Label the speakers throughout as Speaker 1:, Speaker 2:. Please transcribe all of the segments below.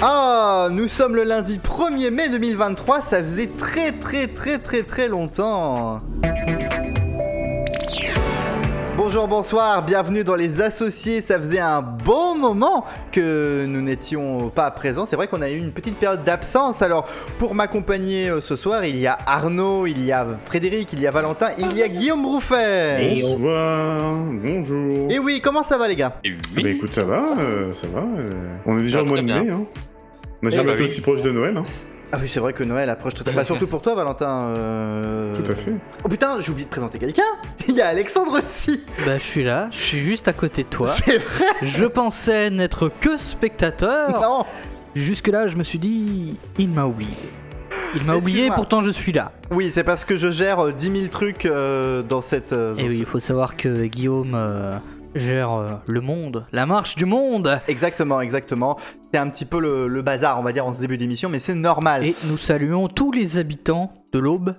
Speaker 1: Ah, nous sommes le lundi 1er mai 2023, ça faisait très très très très très longtemps. Bonjour, bonsoir, bienvenue dans les associés. Ça faisait un bon moment que nous n'étions pas présents. C'est vrai qu'on a eu une petite période d'absence. Alors, pour m'accompagner euh, ce soir, il y a Arnaud, il y a Frédéric, il y a Valentin, il y a Guillaume Rouffet.
Speaker 2: Bonsoir, bonjour.
Speaker 1: Et oui, comment ça va les gars?
Speaker 2: Ah bah écoute, ça va, euh, ça va. euh, on est déjà
Speaker 3: Ça
Speaker 2: au mois de mai, hein. On n'a jamais
Speaker 3: bah
Speaker 2: été
Speaker 3: oui.
Speaker 2: aussi proche de Noël, hein.
Speaker 1: Ah oui, c'est vrai que Noël approche très Bah, surtout pour toi, Valentin. euh,
Speaker 2: Tout à fait.
Speaker 1: Oh putain, j'ai oublié de présenter quelqu'un. Il y a Alexandre aussi.
Speaker 4: Bah je suis là, je suis juste à côté de toi.
Speaker 1: C'est vrai.
Speaker 4: Je pensais n'être que spectateur.
Speaker 1: Non.
Speaker 4: Jusque là, je me suis dit, il m'a oublié. Il m'a oublié, pourtant je suis là.
Speaker 1: Oui, c'est parce que je gère euh, 10 000 trucs euh, dans cette. euh,
Speaker 4: Et
Speaker 1: dans
Speaker 4: oui, il faut savoir que Guillaume euh, gère euh, le monde, la marche du monde.
Speaker 1: Exactement, exactement. C'est un petit peu le, le bazar, on va dire, en ce début d'émission, mais c'est normal.
Speaker 4: Et nous saluons tous les habitants de l'Aube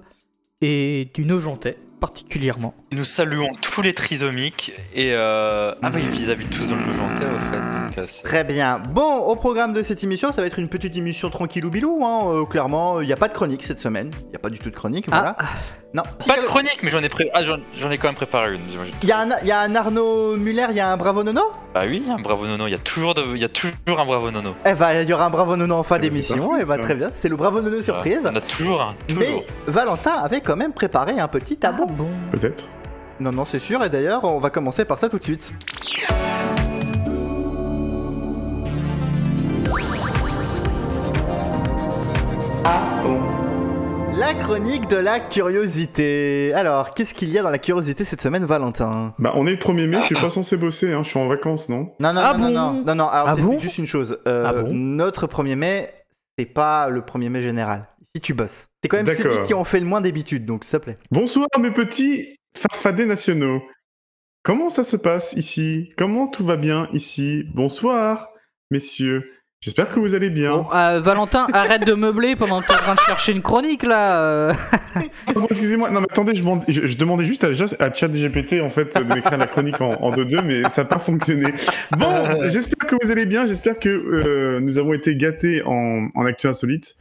Speaker 4: et du Nogentais particulièrement.
Speaker 3: Nous saluons tous les trisomiques et euh... ah bah ils habitent tous dans le Nogentais au fait donc euh,
Speaker 1: Très bien. Bon, au programme de cette émission, ça va être une petite émission tranquillou bilou. Hein. euh, clairement, il n'y a pas de chronique cette semaine. Il n'y a pas du tout de chronique. Voilà.
Speaker 4: Ah,
Speaker 1: Non. Si,
Speaker 3: pas de chronique mais j'en ai pré... ah, j'en j'en ai quand même préparé une j'imagine.
Speaker 1: Il y, a un- il y a un Arnaud Muller, il y a un Bravo Nono?
Speaker 3: Bah oui un bravo nono il y a toujours de... y a toujours un bravo nono.
Speaker 1: Eh bah, il y aura un Bravo Nono en fin
Speaker 2: Eh ben,
Speaker 1: d'émission. Et bah,
Speaker 2: ça.
Speaker 1: très bien. C'est le Bravo Nono surprise.
Speaker 3: On a toujours un
Speaker 1: Mais
Speaker 3: toujours.
Speaker 1: Valentin avait quand même préparé un petit
Speaker 4: ah
Speaker 1: tableau.
Speaker 4: bon?
Speaker 2: Peut-être.
Speaker 1: Non, non, c'est sûr. Et d'ailleurs, on va commencer par ça tout de suite. Ah. La chronique de la curiosité. Alors, qu'est-ce qu'il y a dans la curiosité cette semaine, Valentin?
Speaker 2: Bah, on est le 1er mai, je suis pas censé bosser, hein. Je suis en vacances, non?
Speaker 1: Non, non,
Speaker 4: Ah
Speaker 1: non, non,
Speaker 4: bon?
Speaker 1: Non, non, non. Alors,
Speaker 4: Ah bon?
Speaker 1: juste une chose. Euh,
Speaker 4: Ah bon?
Speaker 1: notre 1er mai, c'est pas le 1er mai général. Ici, tu bosses. T'es quand même celui qui en fait le moins d'habitude, donc s'il te plaît.
Speaker 2: Bonsoir, mes petits farfadets nationaux. Comment ça se passe ici? Comment tout va bien ici? Bonsoir, messieurs. J'espère que vous allez bien.
Speaker 4: Bon, euh, Valentin, arrête de meubler pendant que t'es en train de chercher une chronique là. euh.
Speaker 2: Pardon, Excusez-moi, non mais attendez, je, demande- je- je demandais juste à, à ChatGPT en fait de m'écrire la chronique en, en 2-2, mais ça n'a pas fonctionné. Bon, j'espère que vous allez bien, j'espère que euh, nous avons été gâtés en, en actu insolite.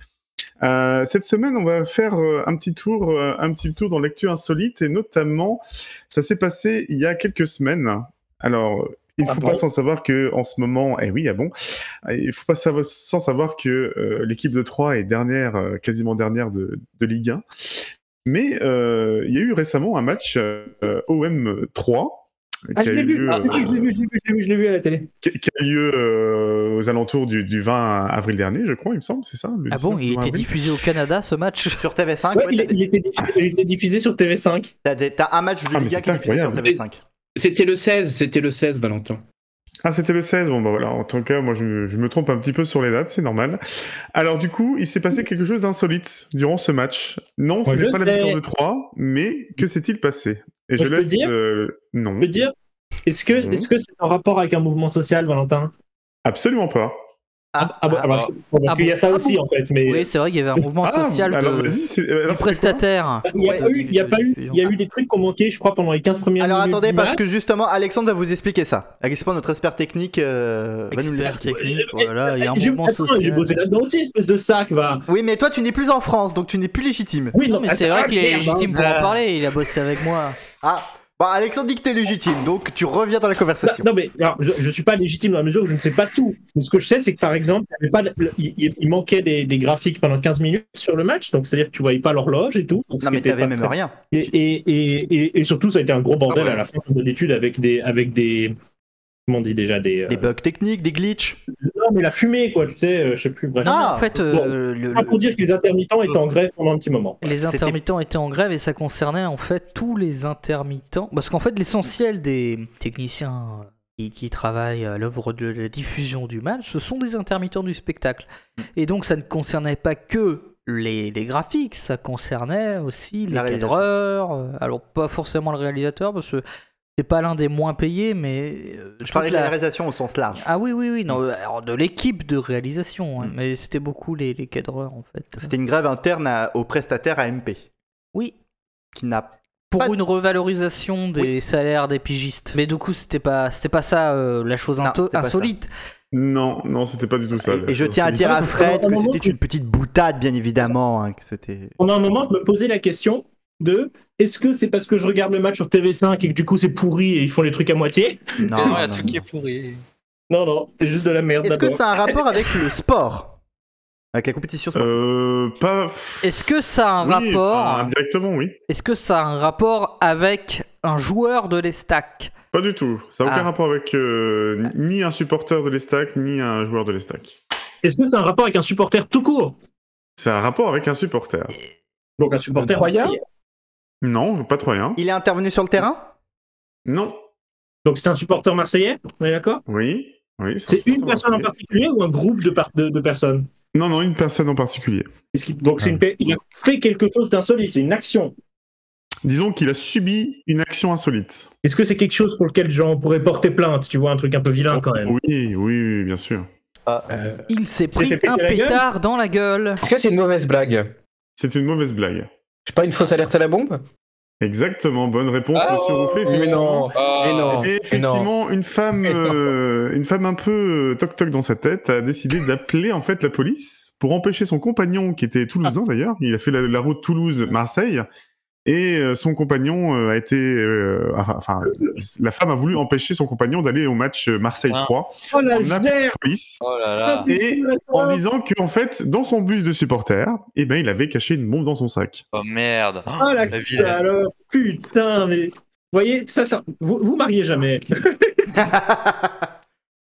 Speaker 2: Euh, cette semaine, on va faire euh, un petit tour, euh, un petit tour dans l'actu insolite et notamment, ça s'est passé il y a quelques semaines. Alors, il
Speaker 5: Ah
Speaker 2: faut
Speaker 5: bon
Speaker 2: pas sans savoir que en ce moment, eh oui, ah bon, il faut pas savoir, sans savoir que euh, l'équipe de Troyes est dernière, euh, quasiment dernière de, de Ligue 1. Mais euh, il y a eu récemment un match euh, OM 3
Speaker 5: Ah, je l'ai vu, ah, oui, je l'ai vu, je l'ai vu, je l'ai vu, je l'ai vu à la télé.
Speaker 2: qui- qui a eu lieu euh, aux alentours du, du 20 avril dernier, je crois, il me semble, c'est ça le
Speaker 4: Ah bon,
Speaker 2: 19
Speaker 4: il était
Speaker 2: avril
Speaker 4: diffusé au Canada ce match
Speaker 1: Sur TV5,
Speaker 5: Ouais,
Speaker 1: ouais,
Speaker 5: il, était diffusé, il était diffusé sur TV5.
Speaker 1: t'as un match de
Speaker 2: Ah,
Speaker 1: Liga qui
Speaker 2: c'était
Speaker 1: est diffusé sur
Speaker 2: incroyable.
Speaker 1: TV5.
Speaker 6: C'était le 16, c'était le 16, Valentin.
Speaker 2: Ah, c'était le 16. Bon, bah voilà. En tout cas, moi, je me, je me trompe un petit peu sur les dates, c'est normal. Alors, du coup, il s'est passé quelque chose d'insolite durant ce match. Non, ce n'est pas la victoire de 3, mais que s'est-il passé? Et
Speaker 5: Moi,
Speaker 2: je
Speaker 5: je peux
Speaker 2: laisse.
Speaker 5: dire
Speaker 2: euh, Non,
Speaker 5: Je dire, est-ce que
Speaker 2: Mhm.
Speaker 5: est-ce que c'est en rapport avec un mouvement social, Valentin?
Speaker 2: Absolument pas.
Speaker 1: Ah,
Speaker 5: Ah, bon,
Speaker 4: ah,
Speaker 5: alors, bon, parce
Speaker 4: ah
Speaker 5: qu'il y a ça
Speaker 4: Ah
Speaker 5: aussi
Speaker 4: bon
Speaker 5: en fait, mais
Speaker 4: Oui, c'est vrai qu'il y avait un mouvement
Speaker 2: Ah,
Speaker 4: social
Speaker 2: alors,
Speaker 4: de, du
Speaker 2: alors,
Speaker 4: prestataire.
Speaker 5: il y a
Speaker 1: Ouais,
Speaker 5: pas eu, il y a pas eu, il y a
Speaker 4: diffusion.
Speaker 5: eu des trucs qui ont manqué, je crois, pendant les 15 premières
Speaker 1: Alors
Speaker 5: minutes.
Speaker 1: attendez,
Speaker 5: du
Speaker 1: parce que justement, Alexandre va vous expliquer ça. Alexandre, notre expert technique, euh, va nous le
Speaker 4: Expert
Speaker 1: dire.
Speaker 4: technique, voilà, il y a un mouvement
Speaker 5: attends, J'ai
Speaker 4: social.
Speaker 5: bossé là-dedans aussi, espèce de sac, va.
Speaker 1: Oui, mais toi, tu n'es plus en France, donc tu n'es plus légitime.
Speaker 5: Oui,
Speaker 4: Non, mais c'est vrai qu'il est
Speaker 5: merde,
Speaker 4: légitime
Speaker 5: hein.
Speaker 4: pour en parler, il a bossé avec moi.
Speaker 1: Ah, bah Alexandre dit que t'es légitime, donc tu reviens dans la conversation.
Speaker 5: Non, non, mais alors, je, je suis pas légitime dans la mesure où je ne sais pas tout. Mais ce que je sais, c'est que par exemple, il, y avait pas de- il, il- il manquait des, des graphiques pendant 15 minutes sur le match, donc c'est-à-dire que tu voyais pas l'horloge et tout. donc
Speaker 1: Non, mais t'avais
Speaker 5: pas
Speaker 1: même
Speaker 5: très-
Speaker 1: rien.
Speaker 5: Et, et, et, et, et surtout, ça a été un gros bordel
Speaker 3: Ah ouais.
Speaker 5: à la fin de l'étude avec des, avec des, comment on dit déjà des, euh,
Speaker 1: Des bugs techniques, des glitches.
Speaker 5: non mais la fumée quoi, tu sais, euh, je sais plus. Bref.
Speaker 4: Non,
Speaker 1: Ah,
Speaker 4: en fait,
Speaker 5: bon.
Speaker 4: euh, le-
Speaker 5: pour dire que les intermittents étaient en grève pendant un petit moment.
Speaker 4: les intermittents étaient en grève et ça concernait en fait tous les intermittents. Parce qu'en fait, l'essentiel des techniciens qui, qui travaillent à l'œuvre de la diffusion du match, ce sont des intermittents du spectacle.
Speaker 1: Mm.
Speaker 4: Et donc, ça ne concernait pas que les, les graphiques, ça concernait aussi les cadreurs. Alors, pas forcément le réalisateur, parce que c'est pas l'un des moins payés, mais. euh,
Speaker 1: Je parlais de la
Speaker 4: la-
Speaker 1: réalisation au sens large.
Speaker 4: Ah oui, oui, oui, non, alors de l'équipe de réalisation, hein,
Speaker 1: Mm.
Speaker 4: mais c'était beaucoup les, les cadreurs en fait.
Speaker 1: C'était une grève interne à- au prestataire AMP,
Speaker 4: Oui,
Speaker 1: qui n'a
Speaker 4: pour
Speaker 1: Pas-
Speaker 4: une revalorisation des salaires des pigistes. Mais du coup, c'était pas, c'était pas ça euh, la chose
Speaker 1: Non,
Speaker 4: insolite.
Speaker 2: Non, non, c'était pas du tout ça.
Speaker 1: Et, et je tiens à dire à Fred que c'était une petite boutade, bien évidemment. hein, que c'était.
Speaker 5: Pendant un moment, je me posais la question de est-ce que c'est parce que je regarde le match sur TV5 et que du coup c'est pourri et ils font les trucs à moitié?
Speaker 3: Non,
Speaker 1: Non,
Speaker 3: il y a
Speaker 1: non,
Speaker 3: tout
Speaker 1: non.
Speaker 3: qui est pourri.
Speaker 5: Non, non, c'était juste de la merde
Speaker 1: Est-ce que ça a un rapport avec le sport? Avec la compétition sportive
Speaker 2: Euh, pas.
Speaker 4: Est-ce que ça a un
Speaker 2: Oui,
Speaker 4: rapport
Speaker 2: enfin, indirectement, oui.
Speaker 4: Est-ce que ça a un rapport avec un joueur de l'Estac?
Speaker 2: Pas du tout. Ça n'a aucun
Speaker 4: Ah.
Speaker 2: rapport avec euh, ni un supporter de l'Estac, ni un joueur de l'Estac.
Speaker 5: Est-ce que c'est un rapport avec un supporter tout court?
Speaker 2: C'est un rapport avec un supporter.
Speaker 5: Donc un supporter marseillais.
Speaker 2: Non, pas troyen.
Speaker 1: Il est intervenu sur le terrain?
Speaker 2: Non.
Speaker 5: Donc c'est un supporter marseillais, on est d'accord?
Speaker 2: Oui. Oui. un
Speaker 5: C'est une personne en particulier ou un groupe de, par- de, de personnes?
Speaker 2: Non, non, une personne en particulier.
Speaker 5: Donc c'est
Speaker 2: Ah.
Speaker 5: une il a fait quelque chose d'insolite, c'est une action?
Speaker 2: Disons qu'il a subi une action insolite.
Speaker 5: Est-ce que c'est quelque chose pour lequel genre, on pourrait porter plainte Tu vois, un truc un peu vilain quand même?
Speaker 2: Oui, oui, oui, bien sûr.
Speaker 5: Euh,
Speaker 4: Il s'est pris un pétard dans la gueule.
Speaker 6: Est-ce que c'est une mauvaise blague?
Speaker 2: C'est une mauvaise blague.
Speaker 6: C'est pas une fausse alerte à la bombe
Speaker 2: Exactement, bonne réponse,
Speaker 3: Ah,
Speaker 2: monsieur Rouffet.
Speaker 6: Mais
Speaker 2: effectivement.
Speaker 6: non, mais non.
Speaker 2: Et effectivement, une femme, euh, une femme un peu euh, toc toc dans sa tête a décidé d'appeler en fait la police pour empêcher son compagnon, qui était toulousain d'ailleurs. Il a fait la, la route Toulouse-Marseille. Et euh, son compagnon euh, a été, euh, enfin, la femme a voulu empêcher son compagnon d'aller au match Marseille
Speaker 3: Ah.
Speaker 2: 3
Speaker 5: Oh la gère
Speaker 2: police
Speaker 3: Oh là là.
Speaker 2: et en disant que en fait dans son bus de supporter, eh ben il avait caché une bombe dans son sac.
Speaker 3: Oh merde.
Speaker 5: Oh la
Speaker 3: La vie,
Speaker 5: alors Putain, mais. Vous voyez, ça, ça. Vous, vous mariez jamais.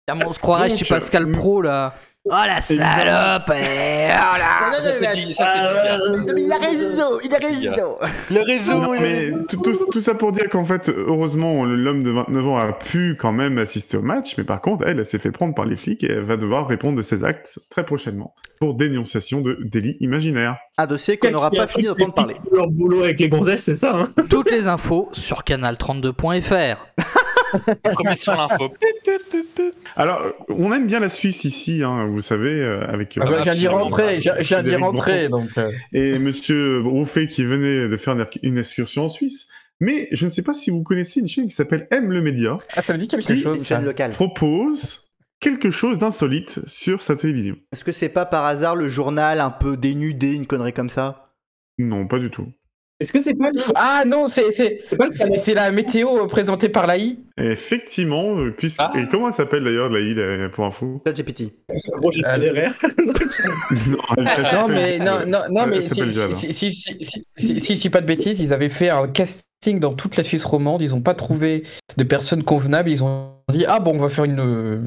Speaker 4: Ah, mais on se croirait chez Pascal Pro là. Oh la salope eh, oh là.
Speaker 3: Ça, c'est bi- ça, c'est bizarre.
Speaker 1: Il a raison, il a raison.
Speaker 3: Le réseau,
Speaker 2: Non, mais tout, tout- tout ça pour dire qu'en fait, heureusement, l'homme de 29 ans a pu quand même assister au match, mais par contre, elle, elle s'est fait prendre par les flics et elle va devoir répondre de ses actes très prochainement pour dénonciation de délit imaginaire.
Speaker 1: Un dossier qu'on n'aura pas fini d'entendre parler.
Speaker 5: Leur boulot avec les gonzesses, c'est ça, hein?
Speaker 4: Toutes les infos sur canal32.fr.
Speaker 3: L'info.
Speaker 2: Alors, on aime bien la Suisse ici, hein, vous savez, euh, avec...
Speaker 6: Ah bah, J'ai d'y
Speaker 3: absolument
Speaker 6: rentrer, j'ai d'y rentrer, donc. euh,
Speaker 2: et Monsieur Rouffet qui venait de faire une- excursion en Suisse. Mais je ne sais pas si vous connaissez une chaîne qui s'appelle M le Média,
Speaker 6: Ah, ça me dit quelque
Speaker 2: Qui-
Speaker 6: chose,
Speaker 1: Une chaîne locale.
Speaker 2: propose quelque chose d'insolite sur sa télévision.
Speaker 1: Est-ce que c'est pas par hasard le journal un peu dénudé, une connerie comme ça?
Speaker 2: Non, pas du tout.
Speaker 5: Est-ce que c'est pas,
Speaker 6: Ah non, c'est
Speaker 5: le
Speaker 6: la météo euh, présentée par l'AI.
Speaker 2: Effectivement, euh, puisque...
Speaker 3: Ah.
Speaker 2: et comment elle s'appelle d'ailleurs, la île, euh, pour info?
Speaker 1: ChatGPT.
Speaker 5: Federer
Speaker 2: Non,
Speaker 6: mais non non non mais
Speaker 2: s'appelle
Speaker 6: si, si, si, si, si, si- si je dis pas de bêtises, ils avaient fait un casting dans toute la Suisse romande, ils ont pas trouvé de personnes convenables, ils ont dit ah bon on va faire une euh,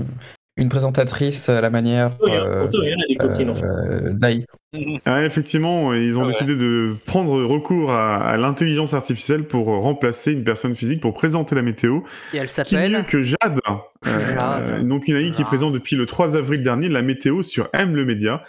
Speaker 6: une présentatrice à la manière euh, euh, d'AI.
Speaker 2: Ah, effectivement, ils ont
Speaker 3: Ah ouais.
Speaker 2: décidé de prendre recours à, à l'intelligence artificielle pour remplacer une personne physique pour présenter la météo.
Speaker 4: Et elle
Speaker 2: Qui
Speaker 4: s'appelle.
Speaker 2: mieux que Jade, euh,
Speaker 4: Jade.
Speaker 2: Donc une AI qui présente depuis le 3 avril dernier la météo sur M le média.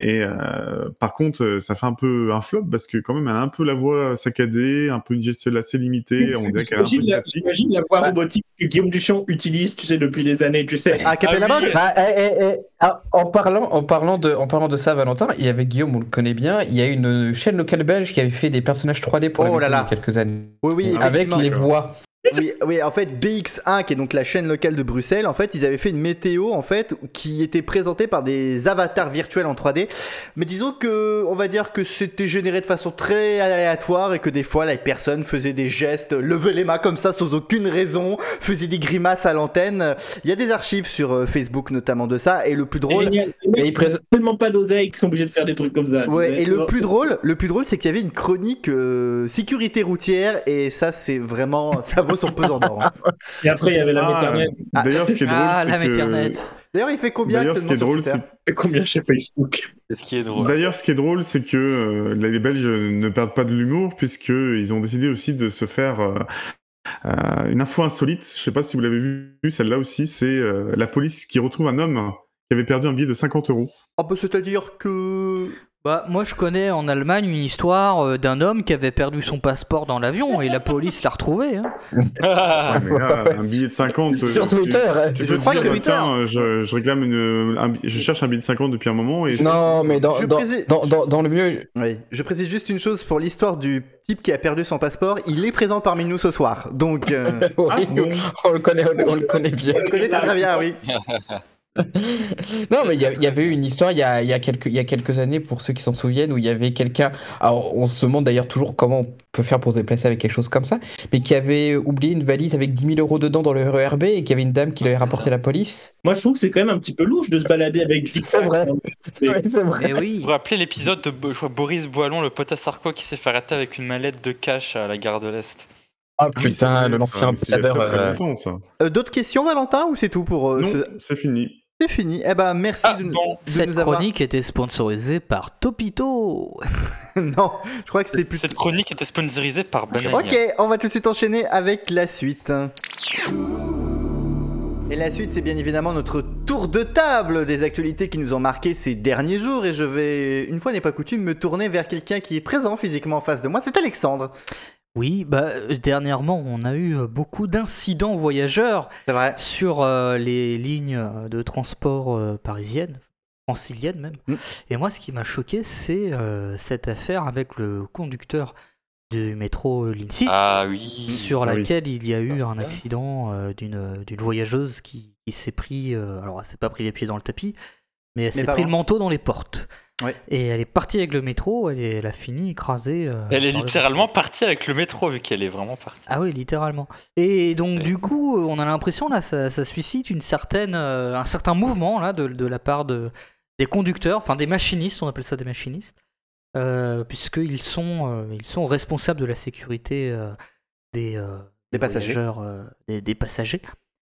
Speaker 2: Et euh, par contre, euh, ça fait un peu un flop parce que quand même, elle a un peu la voix saccadée, un peu une gestuelle assez limitée. On dirait qu'elle est un peu
Speaker 5: J'imagine la, j'imagine la voix
Speaker 6: Bah.
Speaker 5: robotique que Guillaume Duchamp utilise, tu sais, depuis des années, tu sais.
Speaker 1: Ah, Capella
Speaker 3: Ah oui.
Speaker 6: Bah, eh, eh, eh, ah, en parlant en parlant de en parlant de ça Valentin, il y avait Guillaume, on le connaît bien, il y a une chaîne locale belge qui avait fait des personnages 3D pour
Speaker 1: Oh
Speaker 6: la
Speaker 1: là
Speaker 6: météo
Speaker 1: là.
Speaker 6: il y a quelques années
Speaker 1: Oui, oui,
Speaker 6: avec les voix.
Speaker 1: Oui, oui, en fait, BX1, qui est donc la chaîne locale de Bruxelles, en fait, ils avaient fait une météo, en fait, qui était présentée par des avatars virtuels en 3D. Mais disons que, on va dire que c'était généré de façon très aléatoire et que des fois, les personnes faisaient des gestes, levaient les mains comme ça sans aucune raison, faisaient des grimaces à l'antenne. Il y a des archives sur euh, Facebook, notamment de ça. Et le plus drôle,
Speaker 5: Génial. Les
Speaker 6: Et
Speaker 5: mecs
Speaker 6: il présente
Speaker 5: ont tellement pas d'oseille qu'ils sont obligés de faire des trucs comme ça.
Speaker 1: Ouais, et le plus drôle, le plus drôle, c'est qu'il y avait une chronique euh, sécurité routière et ça, c'est vraiment, ça vaut son pesant d'or. hein.
Speaker 5: Et après, il y avait la
Speaker 2: Ah,
Speaker 5: méternelle.
Speaker 2: D'ailleurs, ce qui est drôle,
Speaker 4: Ah, la
Speaker 2: c'est
Speaker 4: Méternet.
Speaker 2: que...
Speaker 1: D'ailleurs, il fait combien
Speaker 2: D'ailleurs, ce qui est drôle, c'est
Speaker 5: Combien chez Facebook?
Speaker 3: C'est ce qui est drôle.
Speaker 2: D'ailleurs, ce qui est drôle, c'est que euh, les Belges ne perdent pas de l'humour puisqu'ils ont décidé aussi de se faire euh, euh, une info insolite. Je sais pas si vous l'avez vu, celle-là aussi, c'est euh, la police qui retrouve un homme qui avait perdu un billet de 50 euros.
Speaker 1: Ah bah, c'est-à-dire que...
Speaker 4: Bah, moi je connais en Allemagne une histoire euh, d'un homme qui avait perdu son passeport dans l'avion et la police l'a retrouvé. hein.
Speaker 2: Ouais, mais là, un billet de 50... euh,
Speaker 6: sur
Speaker 2: tu-
Speaker 6: Twitter. hein.
Speaker 2: Tu
Speaker 1: Je
Speaker 2: peux
Speaker 1: crois
Speaker 2: te
Speaker 1: que
Speaker 2: dire,
Speaker 1: Twitter-
Speaker 2: tiens, euh, je, je réclame une, un je cherche un billet de 50 depuis un moment et
Speaker 6: Non, mais dans,
Speaker 1: Je
Speaker 6: dans,
Speaker 1: précise-
Speaker 6: dans, dans, dans le mieux,
Speaker 1: Oui, je précise juste une chose pour l'histoire du type qui a perdu son passeport. Il est présent parmi nous ce soir, donc euh,
Speaker 6: oui,
Speaker 2: Ah, bon.
Speaker 6: on, le connaît, on le connaît bien.
Speaker 1: on le connaît très bien, oui.
Speaker 6: non, mais il y, y avait eu une histoire il y a, il y a quelques, il y a quelques années, pour ceux qui s'en souviennent, où il y avait quelqu'un. Alors, on se demande d'ailleurs toujours comment on peut faire pour se déplacer avec quelque chose comme ça, mais qui avait oublié une valise avec 10 000 euros dedans dans le RERB et qui avait une dame qui l'avait rapporté à la police.
Speaker 5: Moi, je trouve que c'est quand même un petit peu louche de se balader avec
Speaker 6: C'est vrai.
Speaker 5: C'est-
Speaker 6: Ouais, c'est vrai.
Speaker 4: Oui.
Speaker 3: Vous vous rappelez l'épisode de Bo- je crois, Boris Boilon, le pote à Sarko, qui s'est fait arrêter avec une mallette de cash à la gare de l'Est
Speaker 6: Ah
Speaker 2: Oui,
Speaker 6: putain,
Speaker 2: vrai,
Speaker 6: le
Speaker 2: y a
Speaker 6: ambassadeur. euh.
Speaker 1: Euh, D'autres questions, Valentin, ou c'est tout pour euh,
Speaker 2: Non,
Speaker 1: ce-
Speaker 2: c'est fini.
Speaker 1: C'est fini. Eh ben, merci
Speaker 3: Ah,
Speaker 1: de, nous-
Speaker 3: bon.
Speaker 1: de
Speaker 4: Cette
Speaker 1: nous avoir.
Speaker 4: chronique était sponsorisée par Topito.
Speaker 1: non, je crois que c'était plus.
Speaker 3: Cette chronique était sponsorisée par Banania.
Speaker 1: Ok, on va tout de suite enchaîner avec la suite. Et la suite, c'est bien évidemment notre tour de table des actualités qui nous ont marqué ces derniers jours. Et je vais, une fois n'est pas coutume, me tourner vers quelqu'un qui est présent physiquement en face de moi. C'est Alexandre.
Speaker 4: Oui, bah euh, dernièrement, on a eu euh, beaucoup d'incidents voyageurs
Speaker 1: vrai.
Speaker 4: sur euh, les lignes de transport euh, parisiennes, franciliennes même.
Speaker 1: Mm.
Speaker 4: Et moi, ce qui m'a choqué, c'est euh, cette affaire avec le conducteur du métro Ligne 6,
Speaker 3: Ah oui.
Speaker 4: sur
Speaker 2: Ah oui.
Speaker 4: laquelle il y a eu un accident euh, d'une d'une voyageuse qui, qui s'est pris, euh, alors elle s'est pas pris les pieds dans le tapis, mais elle s'est pris le manteau dans les portes.
Speaker 1: Ouais.
Speaker 4: Et elle est partie avec le métro, elle, est- elle a fini écrasée. euh,
Speaker 3: Elle est littéralement partie avec le métro, vu qu'elle est vraiment partie.
Speaker 4: ah oui, littéralement. Et donc
Speaker 3: Ouais.
Speaker 4: du coup, on a l'impression là, ça, ça suscite une certaine, euh, un certain mouvement là de, de la part de des conducteurs, enfin des machinistes, on appelle ça des machinistes, euh, puisqu'ils sont, euh, ils sont responsables de la sécurité euh, des, euh,
Speaker 1: Des passagers.
Speaker 4: voyageurs, euh, des, des passagers.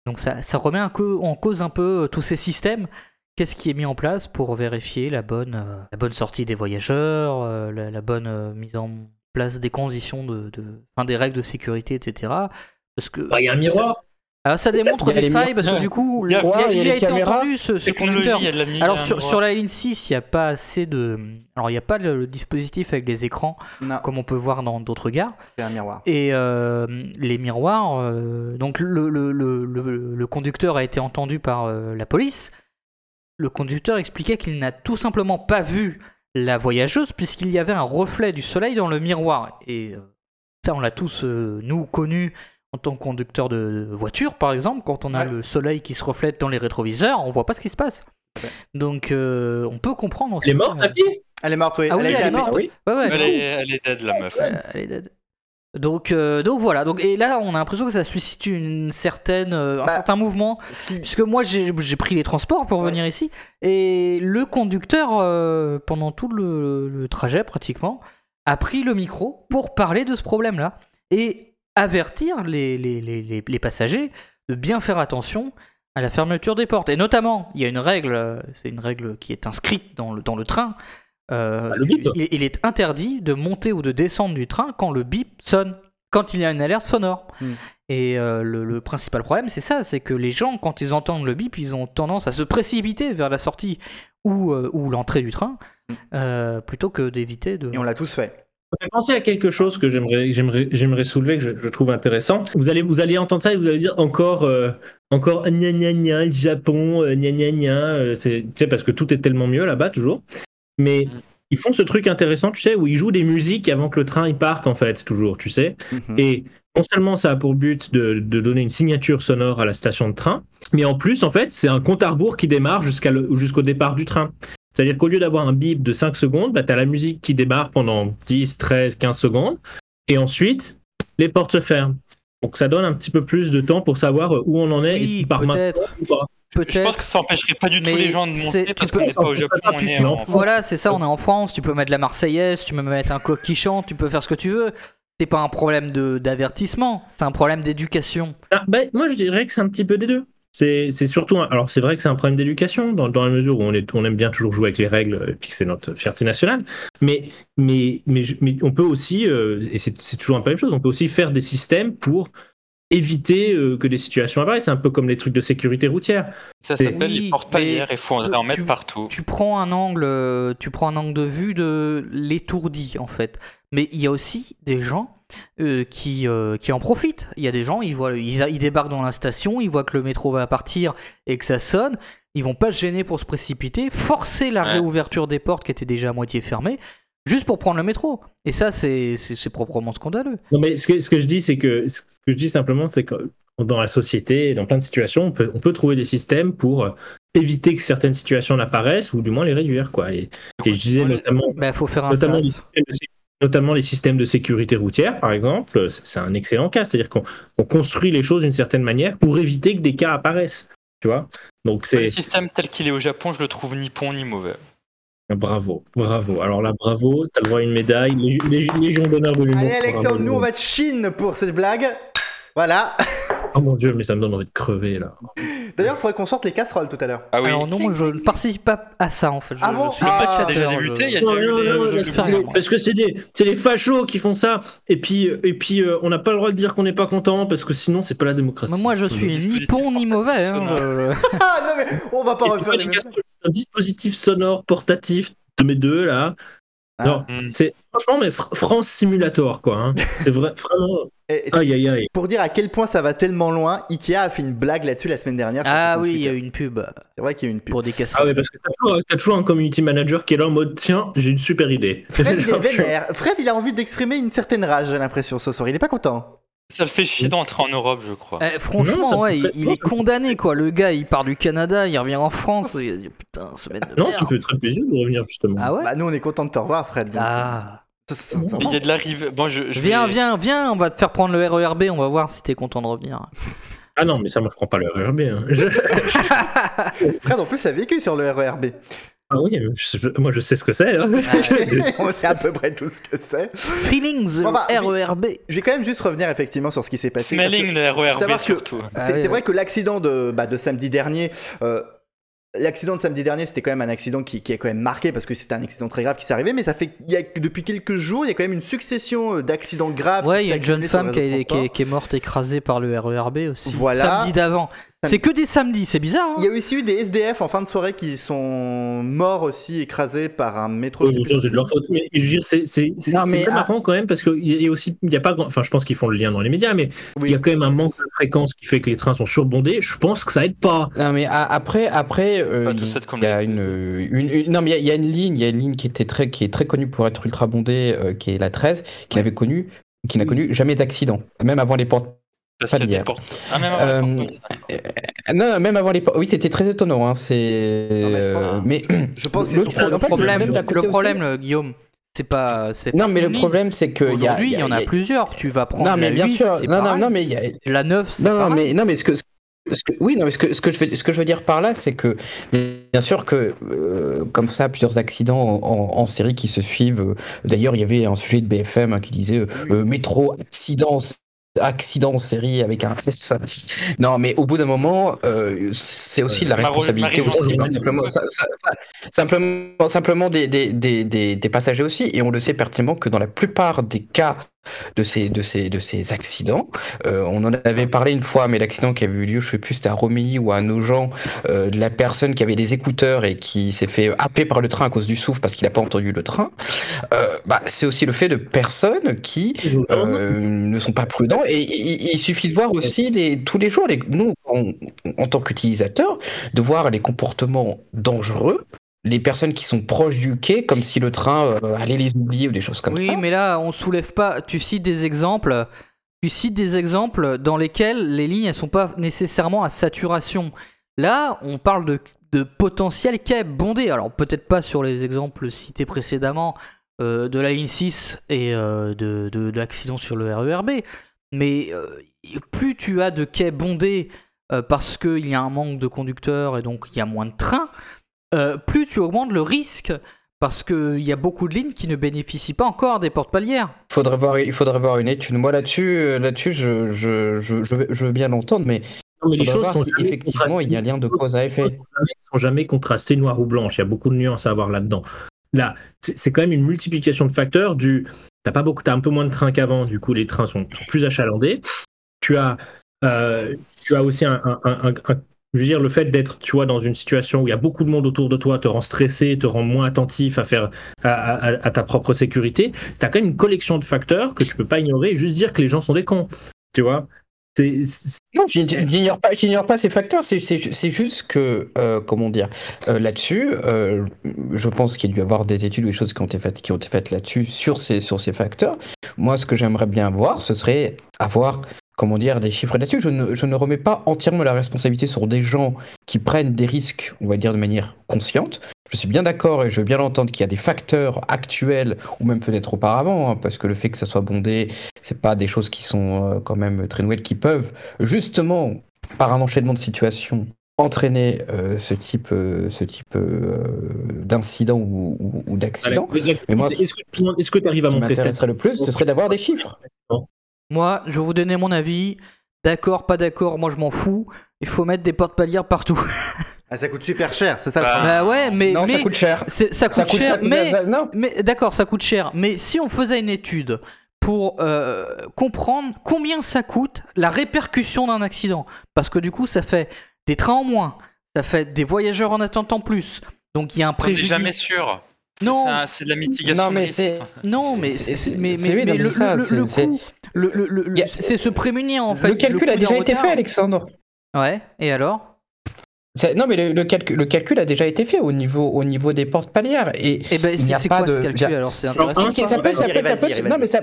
Speaker 4: Donc ça, ça remet un peu en cause un peu euh, tous ces systèmes. Qu'est-ce qui est mis en place pour vérifier la bonne, euh, la bonne sortie des voyageurs, euh, la, la bonne euh, mise en place des conditions de, de enfin, des règles de sécurité, etc. Parce que
Speaker 5: Bah, Il y a un miroir.
Speaker 4: alors, ça démontre des
Speaker 6: les
Speaker 4: failles parce que du coup,
Speaker 3: Il y a-
Speaker 4: le-
Speaker 6: Ouais, il y a
Speaker 4: il
Speaker 6: les
Speaker 4: a été entendu ce, ce conducteur.
Speaker 3: il y a de la lumière.
Speaker 4: Alors sur, sur la ligne 6, il n'y a pas assez de, alors il n'y a pas le, le dispositif avec les écrans
Speaker 1: Non,
Speaker 4: comme on peut voir dans d'autres gares.
Speaker 1: c'est un miroir.
Speaker 4: Et euh, les miroirs, euh, donc le, le, le, le- le conducteur a été entendu par euh, la police. Le conducteur expliquait qu'il n'a tout simplement pas vu la voyageuse puisqu'il y avait un reflet du soleil dans le miroir. Et euh, ça, on l'a tous, euh, nous, connu en tant que conducteur de voiture, par exemple. Quand on a
Speaker 1: Ouais.
Speaker 4: le soleil qui se reflète dans les rétroviseurs, on voit pas ce qui se passe.
Speaker 1: Ouais.
Speaker 4: Donc, euh, on peut comprendre.
Speaker 5: Elle est morte, ta fille?
Speaker 1: Elle est morte, oui.
Speaker 4: Ah oui, elle est morte.
Speaker 5: oui.
Speaker 4: ouais, ouais,
Speaker 3: Elle est, elle est dead, la meuf.
Speaker 4: elle est dead. Donc, euh, donc voilà. Donc, et là, on a l'impression que ça suscite une certaine, euh, un
Speaker 1: Bah,
Speaker 4: certain mouvement.
Speaker 1: qui-
Speaker 4: Puisque moi, j'ai j'ai pris les transports pour
Speaker 1: Ouais.
Speaker 4: venir ici. Et le conducteur, euh, pendant tout le, le trajet pratiquement, a pris le micro pour parler de ce problème-là. Et avertir les, les, les, les- les passagers de bien faire attention à la fermeture des portes. Et notamment, il y a une règle, c'est une règle qui est inscrite dans le, dans le train. Euh,
Speaker 5: Bah, le bip.
Speaker 4: il, il est interdit de monter ou de descendre du train quand le bip sonne, quand il y a une alerte sonore.
Speaker 1: Hmm.
Speaker 4: Et euh, le, le principal problème, c'est ça, c'est que les gens, quand ils entendent le bip, ils ont tendance à se précipiter vers la sortie ou, euh, ou l'entrée du train, euh, plutôt que d'éviter de...
Speaker 1: Et on l'a tous fait.
Speaker 5: Ça fait penser à quelque chose que j'aimerais, soulever, que je, je trouve intéressant. Vous allez, vous allez entendre ça et vous allez dire encore, euh, encore gna gna gna, le Japon, euh, gna gna gna. euh, c'est, tu sais, parce que tout est tellement mieux là-bas toujours. Mais ils font ce truc intéressant, tu sais, où ils jouent des musiques avant que le train il parte en fait, toujours, tu sais.
Speaker 1: Mhm.
Speaker 5: Et non seulement ça a pour but de, de donner une signature sonore à la station de train, mais en plus, en fait, c'est un compte à rebours qui démarre jusqu'à le- jusqu'au départ du train. C'est-à-dire qu'au lieu d'avoir un bip de 5 secondes, bah, tu as la musique qui démarre pendant 10, 13, 15 secondes, et ensuite, les portes se ferment. Donc ça donne un petit peu plus de temps pour savoir où on en est et
Speaker 4: Oui,
Speaker 5: si par maintenant
Speaker 4: peut-être.
Speaker 5: ou pas.
Speaker 3: Je pense que ça empêcherait pas du tout
Speaker 4: Mais
Speaker 3: les gens de monter parce qu'on n'est pas au Japon, on est
Speaker 4: Voilà, c'est ça, on est en France, tu peux mettre la Marseillaise, tu peux mettre un coq qui chante, tu peux faire ce que tu veux. C'est pas un problème de- d'avertissement, c'est un problème d'éducation.
Speaker 5: Ah, bah, moi, je dirais que c'est un petit peu des deux. C'est c'est surtout. un- Alors, c'est vrai que c'est un problème d'éducation, dans, dans la mesure où on, est, on aime bien toujours jouer avec les règles, et puis que c'est notre fierté nationale. Mais, mais, mais, mais on peut aussi, euh, et c'est c'est toujours un peu la même chose, on peut aussi faire des systèmes pour éviter euh, que des situations apparaissent. C'est un peu comme les trucs de sécurité routière.
Speaker 3: Ça
Speaker 5: Oui,
Speaker 3: s'appelle les portes palières et il faudrait en mettre partout.
Speaker 4: Tu prends un angle, euh, tu prends un angle de vue de l'étourdi en fait. Mais il y a aussi des gens euh, qui, euh, qui en profitent. Il y a des gens, ils, voient, ils, ils débarquent dans la station, ils voient que le métro va partir et que ça sonne. Ils vont pas se gêner pour se précipiter, forcer la
Speaker 3: Ouais.
Speaker 4: réouverture des portes qui étaient déjà à moitié fermées, juste pour prendre le métro. Et ça, c'est c'est- c'est proprement scandaleux.
Speaker 5: Non, mais ce que, ce que je dis, c'est que ce que je dis simplement, c'est que dans la société, et dans plein de situations, on peut, on peut trouver des systèmes pour euh, éviter que certaines situations n'apparaissent ou du moins les réduire. Quoi. Et, et je disais notamment,
Speaker 4: Bah, faut faire un
Speaker 5: notamment, les de notamment les systèmes de sécurité routière, par exemple, c'est c'est un excellent cas. C'est-à-dire qu'on on construit les choses d'une certaine manière pour éviter que des cas apparaissent. Tu vois? Donc
Speaker 3: Le système tel qu'il est au Japon, je le trouve ni bon ni mauvais.
Speaker 5: Bravo, bravo. Alors là, bravo, t'as le droit à une médaille, Lég- Lég- Légion d'honneur de l'humour.
Speaker 1: Allez Alexandre,
Speaker 5: Bravo.
Speaker 1: nous on va de Chine pour cette blague. Voilà.
Speaker 5: Oh mon dieu, mais ça me donne envie de crever là.
Speaker 1: D'ailleurs, il faudrait qu'on sorte les casseroles tout à l'heure.
Speaker 3: Ah oui.
Speaker 4: Alors non, moi je ne participe pas à ça en fait. Je,
Speaker 1: Ah bon
Speaker 4: je suis
Speaker 1: Ah,
Speaker 4: pas
Speaker 1: ça a
Speaker 4: chatter,
Speaker 3: déjà
Speaker 4: je-
Speaker 3: débuté, il y a
Speaker 5: Non,
Speaker 3: déjà eu
Speaker 5: non,
Speaker 3: les-
Speaker 5: non,
Speaker 3: le-
Speaker 5: parce, que c'est des- les fachos qui font ça. Et puis, et puis euh, on n'a pas le droit de dire qu'on n'est pas content parce que sinon, c'est pas la démocratie.
Speaker 4: Mais moi je suis ni bon ni mauvais. hein,
Speaker 1: Ah non mais on va pas refaire
Speaker 5: c'est un dispositif sonore portatif de mes deux là.
Speaker 1: Ah.
Speaker 5: Non,
Speaker 3: Mm.
Speaker 5: c'est franchement, mais Fr- France Simulator quoi. hein. C'est vrai, vraiment.
Speaker 1: Et
Speaker 5: Aïe aïe aïe.
Speaker 1: Pour dire à quel point ça va tellement loin, Ikea a fait une blague là-dessus la semaine dernière.
Speaker 4: Ah oui, il y a eu une pub
Speaker 1: C'est vrai qu'il y a eu une pub.
Speaker 4: pour des casseroles.
Speaker 5: Ah ouais, parce que t'as toujours, toujours un community manager qui est là en mode tiens, j'ai une super idée.
Speaker 1: Fred, il est vénère. Fred, il a envie d'exprimer une certaine rage, j'ai l'impression, ce soir. Il est pas content.
Speaker 3: Ça le fait chier d'entrer en Europe, je crois.
Speaker 4: Eh, franchement,
Speaker 5: Non,
Speaker 4: ouais, il, est condamné quoi. Le gars, il part du Canada, il revient en France. Et il dit putain, semaine de
Speaker 5: Non,
Speaker 4: merde.
Speaker 5: ça me fait très plaisir de revenir justement.
Speaker 4: Ah ouais
Speaker 1: Bah, nous, on est content de te revoir, Fred. donc,
Speaker 4: Ah.
Speaker 1: euh.
Speaker 3: Il y a de la rive. Bon, je, je
Speaker 4: Viens,
Speaker 3: vais-
Speaker 4: viens, viens, on va te faire prendre le RERB, on va voir si t'es content de revenir.
Speaker 5: Ah non, mais ça, moi je prends pas le RRB. hein.
Speaker 1: Fred, en plus, a vécu sur le RERB.
Speaker 5: Ah oui, je- je- moi je sais ce que c'est. hein.
Speaker 1: on sait à peu près tout ce que c'est.
Speaker 4: Feelings
Speaker 1: On va-
Speaker 4: RERB.
Speaker 1: Je vais quand même juste revenir effectivement sur ce qui s'est passé.
Speaker 3: Smelling le RERB
Speaker 1: que-
Speaker 3: surtout.
Speaker 1: C'est
Speaker 4: Ah
Speaker 1: c'est
Speaker 4: ouais,
Speaker 1: vrai que l'accident de, bah, de samedi dernier. euh, L'accident de samedi dernier, c'était quand même un accident qui, qui est quand même marqué parce que c'était un accident très grave qui s'est arrivé, mais ça fait y a, depuis quelques jours, il y a quand même une succession euh, d'accidents graves.
Speaker 4: Ouais, il y a une jeune femme qui, est- qui est,
Speaker 1: transport.
Speaker 4: qui est morte écrasée par le RERB aussi.
Speaker 1: Voilà.
Speaker 4: Samedi d'avant. C'est que des samedis, c'est bizarre. hein
Speaker 1: Il y a aussi eu des SDF en fin de soirée qui sont morts aussi écrasés par un métro.
Speaker 5: Oui, c'est de leur faute. Mais je veux dire, c'est c'est- c'est-
Speaker 6: Non,
Speaker 5: c'est
Speaker 6: mais-
Speaker 5: pas marrant quand même parce qu'il y a aussi, il y a pas grand. Enfin, je pense qu'ils font le lien dans les médias, mais il y a quand même un manque de fréquence qui fait que les trains sont surbondés. Je pense que ça aide pas.
Speaker 6: Non mais a- après après euh, il y a une, une, une- non mais il y a- il y, a une ligne il y a une ligne qui était très qui est très connue pour être ultra bondée euh, qui est la 13 qui n'avait connu qui n'a connu jamais d'accident même avant les portes
Speaker 3: Parce
Speaker 6: pas
Speaker 3: qu'il y a
Speaker 6: d'hier.
Speaker 3: des portes. Ah, même
Speaker 6: Euh,
Speaker 3: avant les portes.
Speaker 6: Euh, non même avant les portes oui c'était très étonnant hein, c'est
Speaker 1: Non, mais je pense-
Speaker 6: euh, mais
Speaker 1: Je pense que
Speaker 6: Le-
Speaker 4: problème, le problème,
Speaker 6: aussi-
Speaker 4: le- Guillaume, c'est pas. c'est
Speaker 6: non
Speaker 4: pas
Speaker 6: mais le problème c'est que il y a
Speaker 4: Aujourd'hui, il y en a
Speaker 6: il y a-
Speaker 4: plusieurs. Tu vas prendre
Speaker 6: non mais
Speaker 4: la
Speaker 6: bien
Speaker 4: 8,
Speaker 6: sûr
Speaker 4: c'est
Speaker 6: non non mais il y a
Speaker 4: La 9, c'est
Speaker 6: Non, mais, non, mais ce que, ce que- oui, non, mais ce que, ce que je veux, ce que je veux dire par là, c'est que, bien sûr que, euh, comme ça, plusieurs accidents en, en- en série qui se suivent. euh, D'ailleurs, il y avait un sujet de BFM hein, qui disait euh, euh, métro accident. Accident en série avec un S. Non, mais au bout d'un moment, euh, c'est aussi de la
Speaker 3: Maro-
Speaker 6: responsabilité aussi. simplement, ça- ça- ça- simplement, simplement des, des, des, des, des passagers aussi. Et on le sait pertinemment que dans la plupart des cas de ces, de ces, de ces accidents, euh, on en avait parlé une fois, mais l'accident qui avait eu lieu, je sais plus, c'était à Romilly ou à Nogent, euh, de la personne qui avait des écouteurs et qui s'est fait happer par le train à cause du souffle parce qu'il n'a pas entendu le train. Euh, bah, c'est aussi le fait de personnes qui euh, ne sont pas prudents. Et il, suffit de voir aussi les, tous les jours, nous, en tant qu'utilisateurs, de voir les comportements dangereux. Les personnes qui sont proches du quai, comme si le train euh, allait les oublier ou des choses comme
Speaker 4: oui,
Speaker 6: ça.
Speaker 4: mais là, on soulève pas. Tu cites des exemples. Tu cites des exemples dans lesquels les lignes elles sont pas nécessairement à saturation. Là, on parle de, de potentiel quai bondé. Alors peut-être pas sur les exemples cités précédemment euh, de la ligne 6 et euh, de, de- d'accidents sur le RERB, mais plus tu as de quais bondés parce qu'il y a un manque de conducteurs et donc il y a moins de trains, euh, plus tu augmentes le risque parce qu'il y a beaucoup de lignes qui ne bénéficient pas encore des portes palières.
Speaker 6: Faudrait voir, il faudrait voir une étude. Moi là-dessus, là-dessus, je, je, je, je veux, je veux bien l'entendre, mais
Speaker 5: Non, mais les choses
Speaker 6: voir
Speaker 5: sont
Speaker 6: si effectivement il y a un lien de cause à effet.
Speaker 5: Les choses sont jamais- sont jamais contrastées noir ou blanche. Il y a beaucoup de nuances à avoir là-dedans. Là, c'est c'est quand même une multiplication de facteurs. Du, t'as pas beaucoup, t'as un peu moins de trains qu'avant. Du coup, les trains sont, plus achalandés. Tu as, euh, tu as aussi un, un- un- un- un- je veux dire, le fait d'être, tu vois, dans une situation où il y a beaucoup de monde autour de toi, te rend stressé, te rend moins attentif à faire à, ta propre sécurité. T'as quand même une collection de facteurs que tu peux pas ignorer et juste dire que les gens sont des cons. Tu vois?
Speaker 6: Non, j'ign- j'ignore pas, pas ces facteurs. C'est, juste que, euh, comment dire, euh, là-dessus, euh, je pense qu'il y a dû avoir des études ou des choses qui ont été faites, faites là-dessus sur ces, sur ces facteurs. Moi, ce que j'aimerais bien voir, ce serait avoir comment dire, des chiffres là-dessus. Je ne, je ne remets pas entièrement la responsabilité sur des gens qui prennent des risques, on va dire de manière consciente. Je suis bien d'accord et je veux bien l'entendre qu'il y a des facteurs actuels ou même peut-être auparavant, hein, parce que le fait que ça soit bondé, c'est pas des choses qui sont euh, quand même très nouvelles, qui peuvent justement par un enchaînement de situations entraîner euh, ce type, euh, ce type d'incident ou, ou- ou d'accident. Mais moi,
Speaker 5: est-ce que tu arrives à
Speaker 6: Ce qui
Speaker 5: montrer
Speaker 6: m'intéresserait le plus, ce serait d'avoir des chiffres.
Speaker 4: Moi, je vais vous donner mon avis. D'accord, pas d'accord, moi je m'en fous. Il faut mettre des portes palières partout.
Speaker 1: Ah, ça coûte super cher, c'est ça le
Speaker 3: Bah,
Speaker 1: problème.
Speaker 4: bah ouais, mais,
Speaker 6: non,
Speaker 4: mais
Speaker 6: ça coûte cher.
Speaker 4: c'est- ça coûte,
Speaker 6: Ça coûte
Speaker 4: cher,
Speaker 6: cher.
Speaker 4: mais d'accord, ça coûte cher. Mais si on faisait une étude pour euh, comprendre combien ça coûte la répercussion d'un accident, parce que du coup, ça fait des trains en moins, ça fait des voyageurs en attente en plus. Donc il y a un
Speaker 3: On n'est
Speaker 4: préjudice.
Speaker 3: jamais sûr. C'est-
Speaker 4: Non.
Speaker 3: c'est de la mitigation.
Speaker 6: Non, mais c'est-
Speaker 4: Non, mais
Speaker 6: C'est-
Speaker 4: mais,
Speaker 6: c'est-
Speaker 4: mais- mais le,
Speaker 6: ça,
Speaker 4: le-
Speaker 6: c'est-
Speaker 4: le
Speaker 6: c'est-
Speaker 4: coût, le, le- le-
Speaker 6: Y a-
Speaker 4: c'est se prémunir en fait.
Speaker 6: le calcul a déjà été fait, Alexandre.
Speaker 4: Ouais. Et alors?
Speaker 6: Non, mais le, le calcul, le calcul a déjà été fait au niveau, au niveau des portes palières. Et
Speaker 4: Eh ben,
Speaker 6: Il n'y a
Speaker 4: c'est
Speaker 6: pas
Speaker 4: quoi
Speaker 6: de-
Speaker 4: ce calcul alors?
Speaker 6: Ça peut, ça peut, non, mais ça,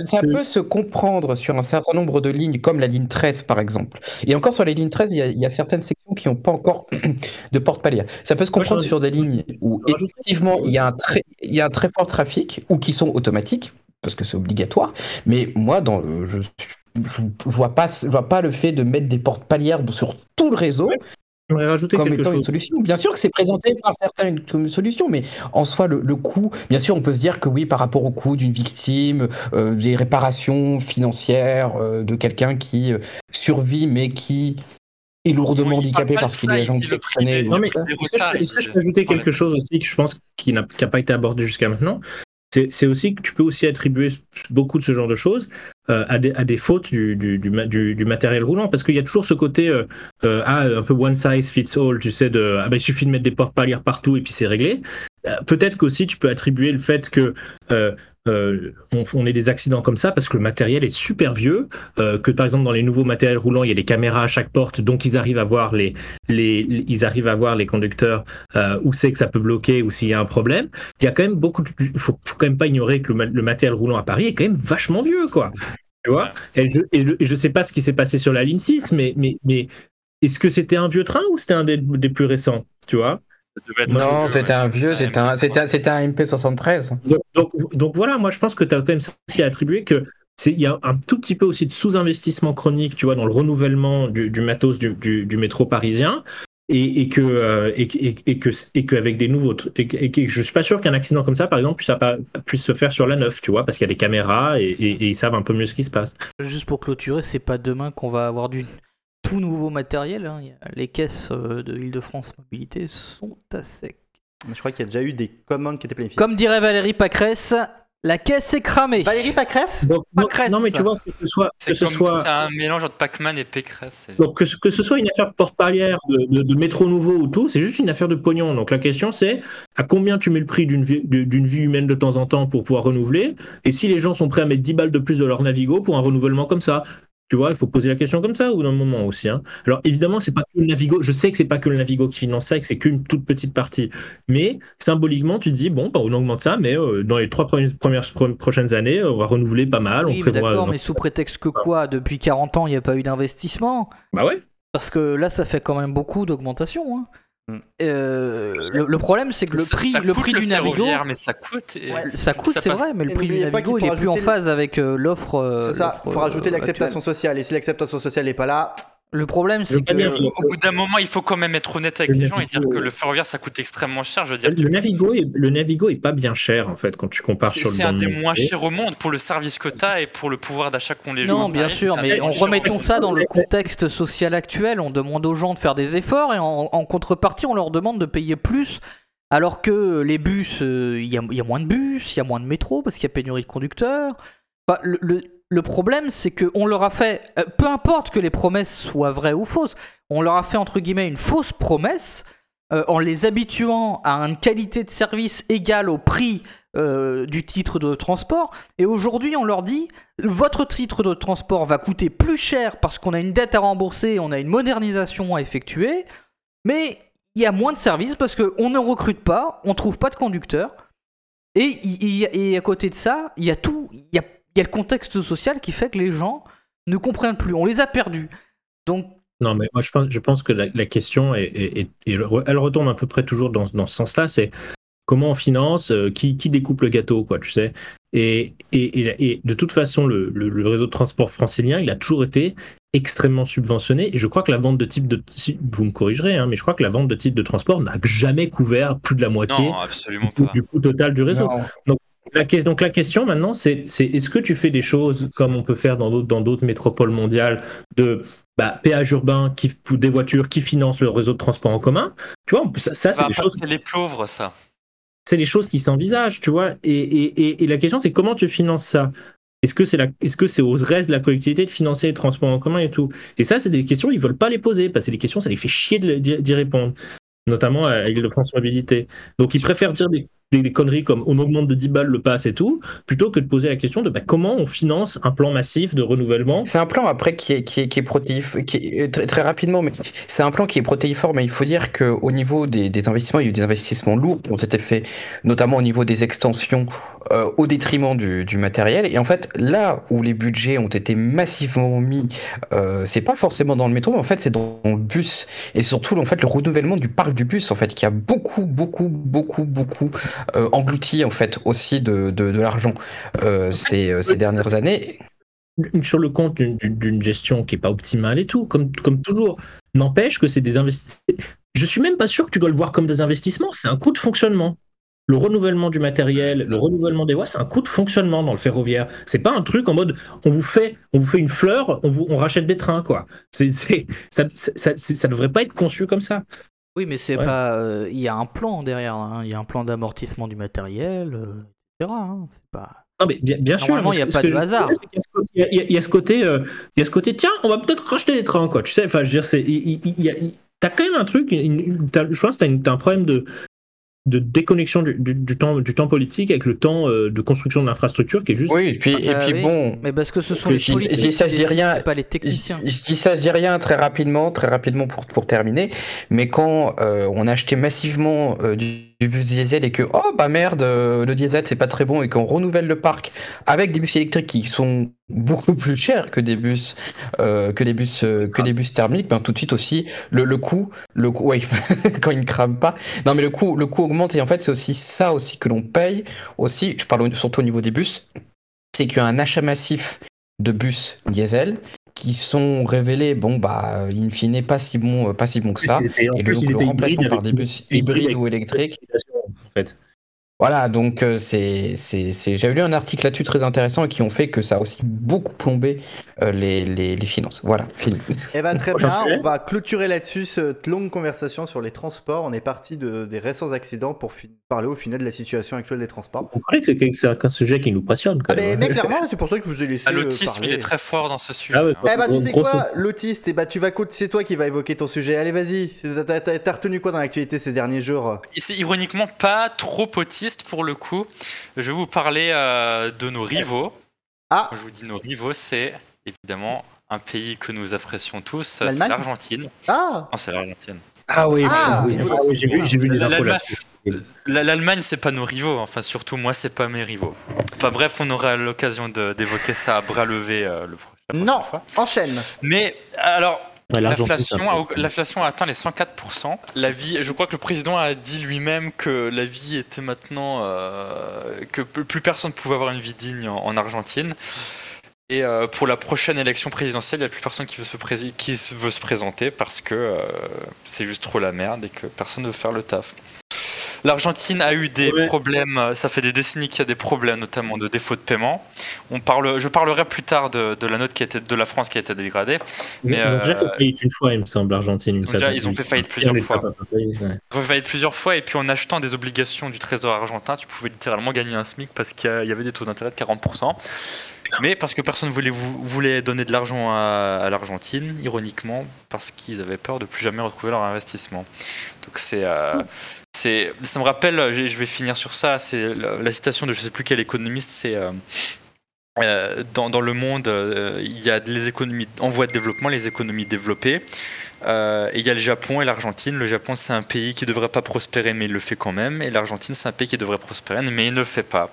Speaker 6: ça, peut se comprendre sur un certain nombre de lignes, comme la ligne 13 par exemple. Et encore sur les lignes 13, il y a, il y a certaines sections qui n'ont pas encore de porte palière. Ça peut se comprendre sur des lignes où effectivement il y, a un très, il y a un très fort trafic ou qui sont automatiques parce que c'est obligatoire. Mais moi, dans le, je, je, je vois pas, je vois pas le fait de mettre des portes palières sur tout le réseau
Speaker 5: J'aimerais rajouter
Speaker 6: comme
Speaker 5: quelque
Speaker 6: étant une solution. Bien sûr que c'est présenté par certains comme une solution, mais en soi, le, le coût, bien sûr, on peut se dire que oui, par rapport au coût d'une victime, euh, des réparations financières euh, de quelqu'un qui euh, survit mais qui est lourdement handicapé parce qu'il
Speaker 3: ça,
Speaker 6: a les
Speaker 3: il
Speaker 6: jambes
Speaker 3: dit le prix
Speaker 6: sectionnées.
Speaker 3: des-
Speaker 5: Non, mais
Speaker 3: Des
Speaker 5: est-ce que je peux- est-ce que je
Speaker 3: il-
Speaker 5: peux ajouter quelque chose aussi que je pense qui n'a qui pas été abordé jusqu'à maintenant? C'est aussi que tu peux aussi attribuer beaucoup de ce genre de choses euh, à, des, à des fautes du, du, du, du- matériel roulant. Parce qu'il y a toujours ce côté euh, euh, ah, un peu one size fits all tu sais de ah, bah, il suffit de mettre des portes palières partout et puis c'est réglé peut-être qu'aussi tu peux attribuer le fait que euh, euh, on, ait des accidents comme ça parce que le matériel est super vieux, euh, que par exemple dans les nouveaux matériels roulants il y a des caméras à chaque porte, donc ils arrivent à voir les, ils arrivent à voir les conducteurs euh, où c'est que ça peut bloquer ou s'il y a un problème. Il y a quand même beaucoup, faut, quand même pas ignorer que le, ma- le matériel roulant à Paris est quand même vachement vieux quoi. Tu vois? Et, je, et, je- et je sais pas ce qui s'est passé sur la ligne 6, mais mais mais est-ce que c'était un vieux train ou c'était un des, des plus récents, tu vois?
Speaker 3: Être
Speaker 6: Non, c'était un vieux, c'était un, c'était un, un MP73.
Speaker 5: Donc, donc, donc voilà, moi je pense que tu as quand même ça aussi à attribuer que c'est il y a un tout petit peu aussi de sous-investissement chronique, tu vois, dans le renouvellement du, du matos du, du- du métro parisien. Et, et que euh, et, et- et que et qu'avec des nouveaux et, que- et que je suis pas sûr qu'un accident comme ça par exemple puisse, pas- puisse se faire sur la 9 tu vois parce qu'il y a des caméras et, et- et ils savent un peu mieux ce qui se passe
Speaker 4: Juste pour clôturer, c'est pas demain qu'on va avoir du tout nouveau matériel. hein. Les caisses euh, de Île-de-France Mobilité sont à sec.
Speaker 1: Je crois qu'il y a déjà eu des commandes qui étaient planifiées.
Speaker 4: Comme dirait Valérie Pacresse, la caisse est cramée.
Speaker 1: Valérie Pacresse
Speaker 5: donc, non mais tu vois que ce soit
Speaker 3: C'est
Speaker 5: ce soit
Speaker 3: un mélange entre Pac-Man et Pécresse.
Speaker 5: Donc que, ce- que ce soit une affaire de porte-palière, de, de- de métro nouveau ou tout, c'est juste une affaire de pognon. Donc la question c'est à combien tu mets le prix d'une vie, vie humaine de temps en temps pour pouvoir renouveler? Et si les gens sont prêts à mettre 10 balles de plus de leur Navigo pour un renouvellement comme ça? Tu vois, il faut poser la question comme ça ou d'un moment aussi. hein. Alors évidemment, c'est pas que le Navigo. Je sais que c'est pas que le Navigo qui finance ça, et que c'est qu'une toute petite partie. Mais symboliquement, tu te dis bon, bah, on augmente ça, mais euh, dans les trois premières, premières pro- prochaines années, on va renouveler pas mal.
Speaker 4: Oui,
Speaker 5: on prévoit.
Speaker 4: d'accord, mais sous prétexte que quoi? Depuis 40 ans, il n'y a pas eu d'investissement
Speaker 5: Bah ouais.
Speaker 4: Parce que là, ça fait quand même beaucoup d'augmentation. hein.
Speaker 1: Mm.
Speaker 4: Euh, le, le problème, c'est que le
Speaker 3: Ça-
Speaker 4: prix,
Speaker 3: ça
Speaker 4: le prix du Navigo,
Speaker 3: mais ça coûte. et-
Speaker 1: Ouais.
Speaker 4: ça coûte, c'est vrai, mais le prix du Navigo, il
Speaker 1: faut
Speaker 4: est plus en phase avec euh, l'offre. euh,
Speaker 1: C'est ça,
Speaker 4: l'offre,
Speaker 1: faut rajouter
Speaker 4: euh,
Speaker 1: l'acceptation sociale. Et si l'acceptation sociale n'est pas là,
Speaker 4: Le problème, c'est que
Speaker 5: dire-
Speaker 3: Au bout d'un moment, il faut quand même être honnête avec
Speaker 5: Le
Speaker 3: les gens et dire que le ferroviaire ça coûte extrêmement cher. Je veux dire,
Speaker 5: Le Navigo, est, le Navigo est pas bien cher en fait quand tu compares
Speaker 3: c'est
Speaker 5: sur le
Speaker 3: c'est un des moins chers au monde pour le service que tu as et pour le pouvoir d'achat qu'ont les gens.
Speaker 4: Non, bien
Speaker 3: Paris,
Speaker 4: sûr, mais en
Speaker 3: monde.
Speaker 4: ça dans le contexte social actuel. On demande aux gens de faire des efforts et en, en contrepartie, on leur demande de payer plus. Alors que les bus, euh, il y, a, il y a moins de bus, il y a moins de métro parce qu'il y a pénurie de conducteurs. Enfin, le, le- le problème, c'est qu'on leur a fait, euh, peu importe que les promesses soient vraies ou fausses, on leur a fait entre guillemets une fausse promesse euh, en les habituant à une qualité de service égale au prix euh, du titre de transport. Et aujourd'hui, on leur dit votre titre de transport va coûter plus cher parce qu'on a une dette à rembourser, on a une modernisation à effectuer, mais il y a moins de services parce qu'on ne recrute pas, on trouve pas de conducteurs. Et, et à côté de ça, il y a tout, y a, y a le contexte social qui fait que les gens ne comprennent plus. On les a perdus. Donc,
Speaker 5: Non, mais moi je pense, je pense que la, la question, est, est- est- est- elle retourne à peu près toujours dans, dans ce sens-là, c'est comment on finance, euh, qui, qui découpe le gâteau, quoi, tu sais. Et, et, et- et de toute façon, le, le- le réseau de transport francilien, il a toujours été extrêmement subventionné. Et je crois que la vente de type de... si- vous me corrigerez, hein, mais je crois que la vente de titres de transport n'a jamais couvert plus de la moitié
Speaker 3: Non, absolument
Speaker 5: du,
Speaker 3: pas.
Speaker 5: du coût total du réseau.
Speaker 6: Non.
Speaker 5: La, que- donc la question maintenant, c'est c'est est-ce que tu fais des choses comme on peut faire dans d'autres dans d'autres métropoles mondiales de bah, péage urbain qui des voitures qui financent le réseau de transport en commun? Tu vois, ça, ça, c'est
Speaker 3: Ça
Speaker 5: des choses,
Speaker 3: impacter les pauvres, ça.
Speaker 5: c'est des choses qui s'envisagent, tu vois. Et, et, et, et la question, c'est comment tu finances ça? Est-ce que c'est la, c'est au reste de la collectivité de financer les transports en commun et tout? Et ça, c'est des questions ils veulent pas les poser parce que c'est des questions, ça les fait chier d'y répondre, notamment à Île-de-France Mobilité. Donc ils préfèrent dire des, des, conneries comme on augmente de 10 balles le pass et tout, plutôt que de poser la question de bah, comment on finance un plan massif de renouvellement.
Speaker 6: C'est un plan après qui est, qui est, qui est protéif- qui euh, très, très rapidement, mais c'est un plan qui est protéiforme. Mais il faut dire qu'au niveau des, des investissements, il y a eu des investissements lourds qui ont été faits, notamment au niveau des extensions, euh, au détriment du, du matériel. Et en fait, là où les budgets ont été massivement mis, euh, c'est pas forcément dans le métro, mais en fait, c'est dans le bus. Et surtout, en fait, le renouvellement du parc du bus, en fait, qui a beaucoup, beaucoup, beaucoup, beaucoup euh, englouti, en fait, aussi de, de, l'argent ces, ces dernières années.
Speaker 5: sur le compte d'une- gestion qui est pas optimale et tout, comme, comme toujours. N'empêche que c'est des investissements. Je suis même pas sûr que tu dois le voir comme des investissements, c'est un coût de fonctionnement. Le renouvellement du matériel, le renouvellement des voies, c'est un coût de fonctionnement dans le ferroviaire. C'est pas un truc en mode on vous fait, on vous fait une fleur, on, vous, on rachète des trains, quoi. C'est, ça, ça, ça, ça devrait pas être conçu comme ça.
Speaker 4: oui, mais c'est
Speaker 5: Ouais.
Speaker 4: pas. euh, Il y a un plan derrière. hein. Il y a un plan d'amortissement du matériel, euh, etc. hein. C'est pas.
Speaker 5: Non, mais bien, bien sûr.
Speaker 4: Il y a pas de hasard.
Speaker 5: Il y, a- y y ce côté, euh, il y a ce côté, tiens, on va peut-être racheter des trains, quoi. Tu sais, enfin, je veux dire, c'est, il, y a- t'as quand même un truc, une- une- je pense que t'as un problème de, de déconnexion du, du- du temps, du temps politique avec le temps euh, de construction de l'infrastructure qui est juste.
Speaker 6: Oui, et puis, et
Speaker 4: Ah,
Speaker 6: puis bon,
Speaker 4: Mais parce que ce sont
Speaker 5: que
Speaker 4: les
Speaker 6: je dis-
Speaker 4: politiques,
Speaker 6: je ça, je dis rien.
Speaker 4: pas les techniciens.
Speaker 6: Je, je dis ça, je dis rien très rapidement, très rapidement pour, pour terminer. Mais quand euh, on achetait massivement euh, du, du bus diesel et que oh bah merde, euh, le diesel c'est pas très bon et qu'on renouvelle le parc avec des bus électriques qui sont beaucoup plus chers que des bus euh, que des bus euh, que des bus thermiques, ben tout de suite aussi le, le coût, le coût, ouais, quand ils ne crament pas. Non mais le coût, le coût augmente et en fait c'est aussi ça aussi que l'on paye aussi. Je parle surtout au niveau des bus, c'est qu'il y a un achat massif de bus diesel qui sont révélés, bon bah, in fine, pas si bon, euh, pas si bon que ça.
Speaker 5: Et en
Speaker 6: Et
Speaker 5: plus,
Speaker 6: donc le remplacement par des bus hybrides ou électriques.
Speaker 5: En fait.
Speaker 6: Voilà, donc euh, c'est, c'est, c'est... j'avais lu un article là-dessus très intéressant et qui ont fait que ça a aussi beaucoup plombé euh, les, les, les finances. Voilà, fini.
Speaker 1: Eh ben très bien, on va clôturer là-dessus cette longue conversation sur les transports. On est parti de, des récents accidents pour parler au final de la situation actuelle des transports.
Speaker 5: On parlait que c'est un sujet qui nous passionne. Quand
Speaker 1: Ah mais,
Speaker 5: même.
Speaker 1: mais clairement, c'est pour ça que je vous ai laissé
Speaker 3: Ah,
Speaker 1: euh,
Speaker 3: L'autisme, il est très fort dans ce sujet.
Speaker 5: Ah ouais,
Speaker 1: Eh ben tu
Speaker 5: Gros-
Speaker 1: sais
Speaker 5: grosse-
Speaker 1: quoi, l'autiste, eh ben, tu vas c'est toi qui vas évoquer ton sujet. Allez vas-y, t'as retenu quoi dans l'actualité ces derniers jours?
Speaker 3: C'est ironiquement pas trop autiste pour le coup. Je vais vous parler euh, de nos rivaux.
Speaker 1: Ah.
Speaker 3: Quand je vous dis nos rivaux, c'est évidemment un pays que nous apprécions tous, c'est
Speaker 1: L'Allemagne
Speaker 3: l'Argentine.
Speaker 1: Ah
Speaker 3: Non, c'est l'Argentine.
Speaker 5: Ah oui,
Speaker 1: Ah,
Speaker 5: oui,
Speaker 1: oui.
Speaker 5: ah oui, j'ai vu, j'ai vu les infos.
Speaker 3: La- L'Allemagne, c'est pas nos rivaux. Enfin, surtout moi, c'est pas mes rivaux. Enfin bref, on aura l'occasion de- d'évoquer ça à bras levés euh, le prochain.
Speaker 1: Non,
Speaker 3: fois.
Speaker 1: enchaîne.
Speaker 3: Mais alors,
Speaker 5: Ouais,
Speaker 3: L'inflation a, atteint les 104%. La vie, je crois que le président a dit lui-même que la vie était maintenant euh, que plus personne ne pouvait avoir une vie digne en, en Argentine. Et euh, pour la prochaine élection présidentielle, il n'y a plus personne qui veut se, prési- qui se- veut se présenter parce que euh, c'est juste trop la merde et que personne ne veut faire le taf. L'Argentine a eu des
Speaker 5: Ouais.
Speaker 3: problèmes, euh, ça fait des décennies qu'il y a des problèmes, notamment de défaut de paiement. On parle, je parlerai plus tard de, de la note qui a été, de la France qui a été dégradée.
Speaker 5: Ils,
Speaker 3: Mais,
Speaker 5: ils ont déjà
Speaker 3: euh,
Speaker 5: fait faillite une fois, il me semble, l'Argentine.
Speaker 3: Ils ont déjà- ils ont fait faillite plusieurs fois.
Speaker 5: faillite, ouais.
Speaker 3: Ils ont faillite plusieurs fois et puis en achetant des obligations du Trésor argentin, tu pouvais littéralement gagner un SMIC parce qu'il y avait des taux d'intérêt de 40%. Mais parce que personne voulait, vou- voulait donner de l'argent à, à l'Argentine, ironiquement, parce qu'ils avaient peur de plus jamais retrouver leur investissement. Donc c'est... euh, c'est- ça me rappelle, je je vais finir sur ça, c'est la, citation de je sais plus quel économiste, c'est... euh, euh, dans, le monde, euh, il y a les économies en voie de développement, les économies développées. Euh, et il y a le Japon et l'Argentine. Le Japon, c'est un pays qui ne devrait pas prospérer, mais il le fait quand même. Et l'Argentine, c'est un pays qui devrait prospérer, mais il ne le fait pas.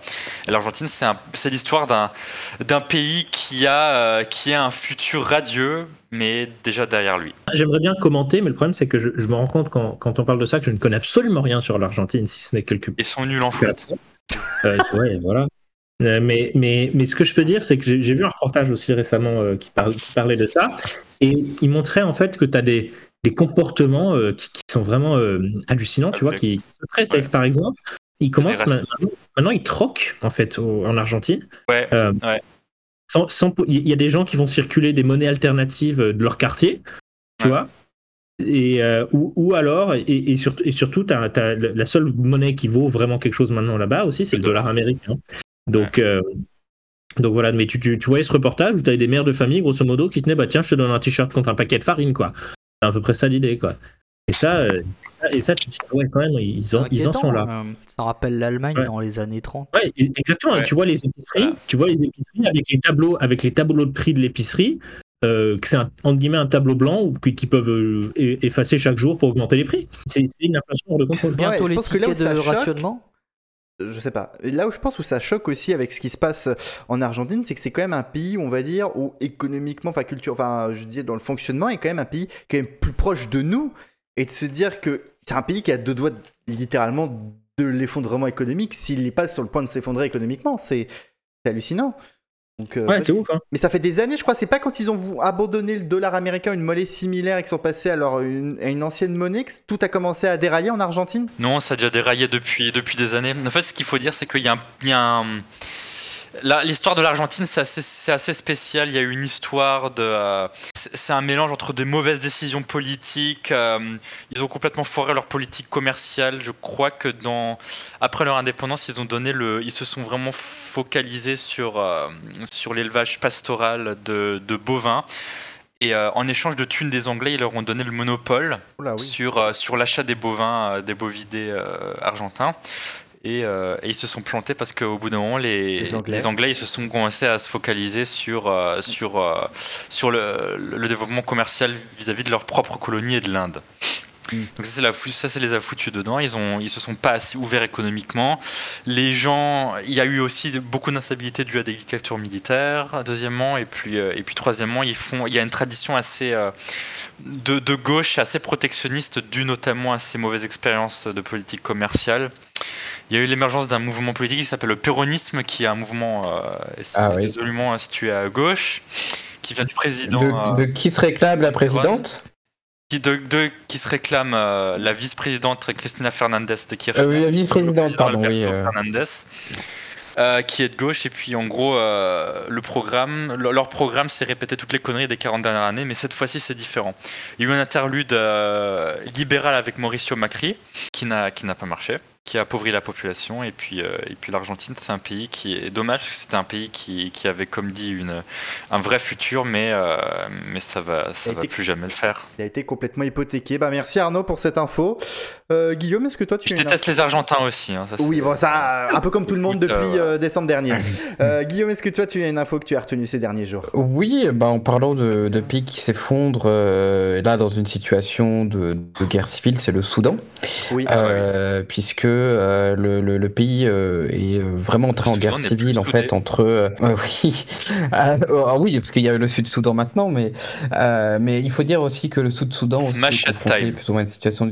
Speaker 3: L'Argentine, c'est l'histoire d'un pays qui a, euh, qui a un futur radieux, mais déjà derrière lui.
Speaker 5: J'aimerais bien commenter, mais le problème c'est que je, je me rends compte quand, quand on parle de ça que je ne connais absolument rien sur l'Argentine, si ce n'est quelques
Speaker 3: Ils sont nuls en foot.
Speaker 5: Euh, ouais, voilà. Euh, mais, mais, mais ce que je peux dire, c'est que j'ai vu un reportage aussi récemment euh, qui, par- qui parlait de ça, et il montrait en fait que tu as des, des comportements euh, qui, qui sont vraiment euh, hallucinants, tu vois, qui se pressent par exemple, ils commencent maintenant, maintenant, ils troquent en fait au- en Argentine.
Speaker 3: Ouais, ouais.
Speaker 5: sans- sans- Il y a des gens qui vont circuler des monnaies alternatives de leur quartier, tu vois. Et, ou, ou alors, et, et surtout, et surtout t'as- t'as la la seule monnaie qui vaut vraiment quelque chose maintenant là-bas aussi, c'est le dollar américain. Donc, euh, donc voilà, mais tu, tu, tu voyais ce reportage où tu avais des mères de famille, grosso modo, qui tenaient, bah tiens, je te donne un t-shirt contre un paquet de farine, quoi. C'est à peu près ça l'idée, quoi. Et ça, euh, et ça, tu te dis, ouais, quand même, ils en, ils en sont là.
Speaker 4: Euh, Ça rappelle l'Allemagne
Speaker 5: Ouais.
Speaker 4: dans les années 30.
Speaker 5: Ouais, exactement.
Speaker 3: Ouais.
Speaker 5: Tu vois les épiceries,
Speaker 3: Voilà.
Speaker 5: tu vois les épiceries avec les tableaux, avec les tableaux de prix de l'épicerie, euh, que c'est un, entre guillemets un tableau blanc qui, qui peuvent euh, effacer chaque jour pour augmenter les prix. C'est une inflation hors de contrôle.
Speaker 4: Bientôt les
Speaker 1: là
Speaker 4: tickets de
Speaker 1: choque-
Speaker 4: rationnement.
Speaker 1: Je sais pas. Là où je pense où ça choque aussi avec ce qui se passe en Argentine, c'est que c'est quand même un pays, on va dire, où économiquement, enfin culture, enfin je dis dans le fonctionnement, est quand même un pays quand même plus proche de nous, et de se dire que c'est un pays qui a deux doigts littéralement de l'effondrement économique s'il n'est pas sur le point de s'effondrer économiquement, c'est hallucinant. Donc, euh,
Speaker 5: Ouais, c'est ouf. Hein.
Speaker 1: mais ça fait des années, je crois, c'est pas quand ils ont abandonné le dollar américain, une monnaie similaire, et qu'ils sont passés à, leur- une, à une ancienne monnaie, que tout a commencé à dérailler en Argentine?
Speaker 3: Non, ça a déjà déraillé depuis, depuis des années. En fait, ce qu'il faut dire, c'est qu'il y a un. il y a un- L'histoire de l'Argentine, c'est assez, spécial. Il y a eu une histoire de. euh, c'est un mélange entre des mauvaises décisions politiques. euh, ils ont complètement foiré leur politique commerciale. Je crois que dans après leur indépendance, ils ont donné le. Ils se sont vraiment focalisés sur euh, sur l'élevage pastoral de, de bovins. Et euh, en échange de thunes des Anglais, ils leur ont donné le monopole
Speaker 1: oui.
Speaker 3: sur, euh, sur l'achat des bovins, euh, des bovidés argentins. Et, euh, et ils se sont plantés parce qu'au bout d'un moment, les,
Speaker 1: Les Anglais.
Speaker 3: les Anglais ils se sont commencés à se focaliser sur, euh, sur, euh, sur le, le développement commercial vis-à-vis de leur propre colonie et de l'Inde.
Speaker 1: Mm.
Speaker 3: Donc ça, c'est la fou- ça, c'est les a foutus dedans. Ils ont, ils se sont pas assez ouverts économiquement. Les gens, il y a eu aussi beaucoup d'instabilité due à des dictatures militaires. Deuxièmement, et puis, et puis troisièmement, ils font, il y a une tradition assez de, de gauche, assez protectionniste, due notamment à ces mauvaises expériences de politique commerciale. Il y a eu l'émergence d'un mouvement politique qui s'appelle le péronisme, qui est un mouvement euh,
Speaker 6: Ah oui.
Speaker 3: résolument situé à gauche, qui vient du président. euh,
Speaker 6: De, de qui se réclame la présidente?
Speaker 3: Qui, de, de- qui se réclame euh, la vice-présidente Cristina Fernandez de Kirchner.
Speaker 6: Euh, oui, la vice-présidente, pardon, oui, euh.
Speaker 3: Fernandez, euh, qui est de gauche. Et puis, en gros, euh, le programme, le- leur programme s'est répété toutes les conneries des 40 dernières années, mais cette fois-ci, c'est différent. Il y a eu un interlude euh, libéral avec Mauricio Macri, qui n'a qui n'a pas marché, qui a appauvri la population. Et puis, euh, et puis l'Argentine, c'est un pays qui est dommage, c'était un pays qui, qui avait, comme dit, une, un vrai futur, mais, euh, mais ça va, ça va
Speaker 1: été-
Speaker 3: plus jamais le faire.
Speaker 1: Il a été complètement hypothéqué. Bah merci Arnaud pour cette info. Euh, Guillaume, est-ce que toi tu
Speaker 3: Je
Speaker 1: as une
Speaker 3: déteste les Argentins aussi. hein, ça,
Speaker 1: Oui, bon, ça, euh, un peu comme tout le monde depuis
Speaker 3: euh,
Speaker 1: décembre dernier. Euh, Guillaume, est-ce que toi tu as une info que tu as retenue ces derniers jours?
Speaker 6: Oui, bah en parlant de, de pays qui s'effondrent, euh, là dans une situation de, de guerre civile, c'est le Soudan,
Speaker 1: Oui.
Speaker 6: euh, puisque euh, le, le- le pays euh, est vraiment entré en guerre civile en fait
Speaker 3: soudé.
Speaker 6: entre oui Ah, ah oui parce qu'il y a le Sud-Soudan maintenant, mais euh, mais il faut dire aussi que le Sud-Soudan aussi est confronté
Speaker 3: time.
Speaker 6: plus ou moins à une situation de,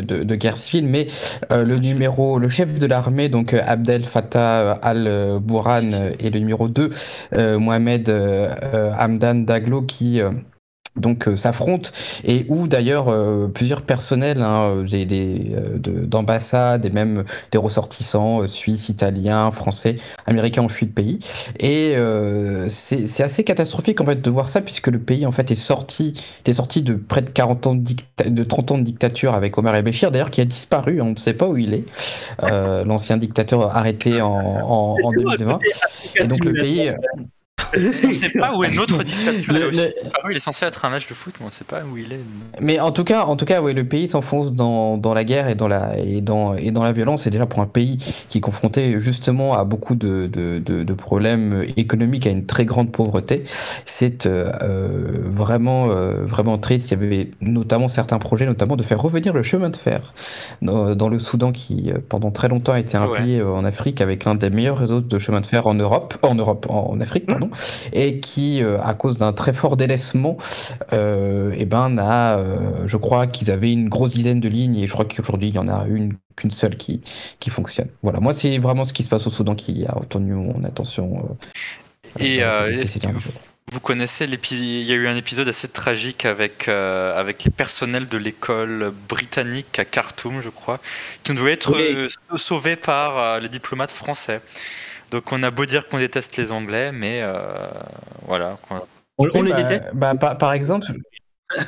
Speaker 6: de, de- guerre civile, mais euh, le numéro, le chef de l'armée donc euh, Abdel Fattah al-Bourhan euh, et le numéro 2 euh, Mohamed Hamdan Daglo qui donc euh, s'affrontent. Et où d'ailleurs euh, plusieurs personnels hein, des, des, euh, de- d'ambassades et même des ressortissants suisses, italiens, français, américains ont fui le pays. Et c'est assez catastrophique en fait de voir ça puisque le pays en fait est sorti était sorti de près de 40 ans de, de 30 ans de dictature avec Omar el-Béchir d'ailleurs qui a disparu on ne sait pas où il est. L'ancien dictateur arrêté en, en, en 2020 et donc le pays
Speaker 3: On ne sait pas où est notre dictature.
Speaker 6: Le- le-.
Speaker 3: Il est censé être un match de foot, mais on ne sait pas où il est.
Speaker 6: Mais en tout cas, en tout cas, ouais, le pays s'enfonce dans, dans la guerre et dans la et dans et dans la violence. Et déjà pour un pays qui est confronté justement à beaucoup de de, de, de problèmes économiques, à une très grande pauvreté, c'est euh, euh, vraiment euh, vraiment triste. Il y avait notamment certains projets, notamment de faire revenir le chemin de fer dans, dans le Soudan, qui pendant très longtemps a été un
Speaker 3: Ouais.
Speaker 6: pays en Afrique avec un des meilleurs réseaux de chemin de fer en Europe, en Europe, en Afrique, pardon, et qui, euh, à cause d'un très fort délaissement, euh, eh ben, n'a, euh, je crois qu'ils avaient une grosse dizaine de lignes et je crois qu'aujourd'hui il y en a une qu'une seule qui, qui fonctionne. Voilà, moi c'est vraiment ce qui se passe au Soudan qui a retenu mon attention.
Speaker 3: Et vous, connaissez l'épisode Il y a eu un épisode assez tragique avec, euh, avec les personnels de l'école britannique à Khartoum, je crois, qui devaient être
Speaker 5: Oui.
Speaker 3: euh, sauvés par euh, les diplomates français. Donc on a beau dire qu'on déteste les Anglais, mais euh, voilà. quoi.
Speaker 5: On, les
Speaker 6: bah,
Speaker 5: déteste.
Speaker 6: bah, par, par exemple.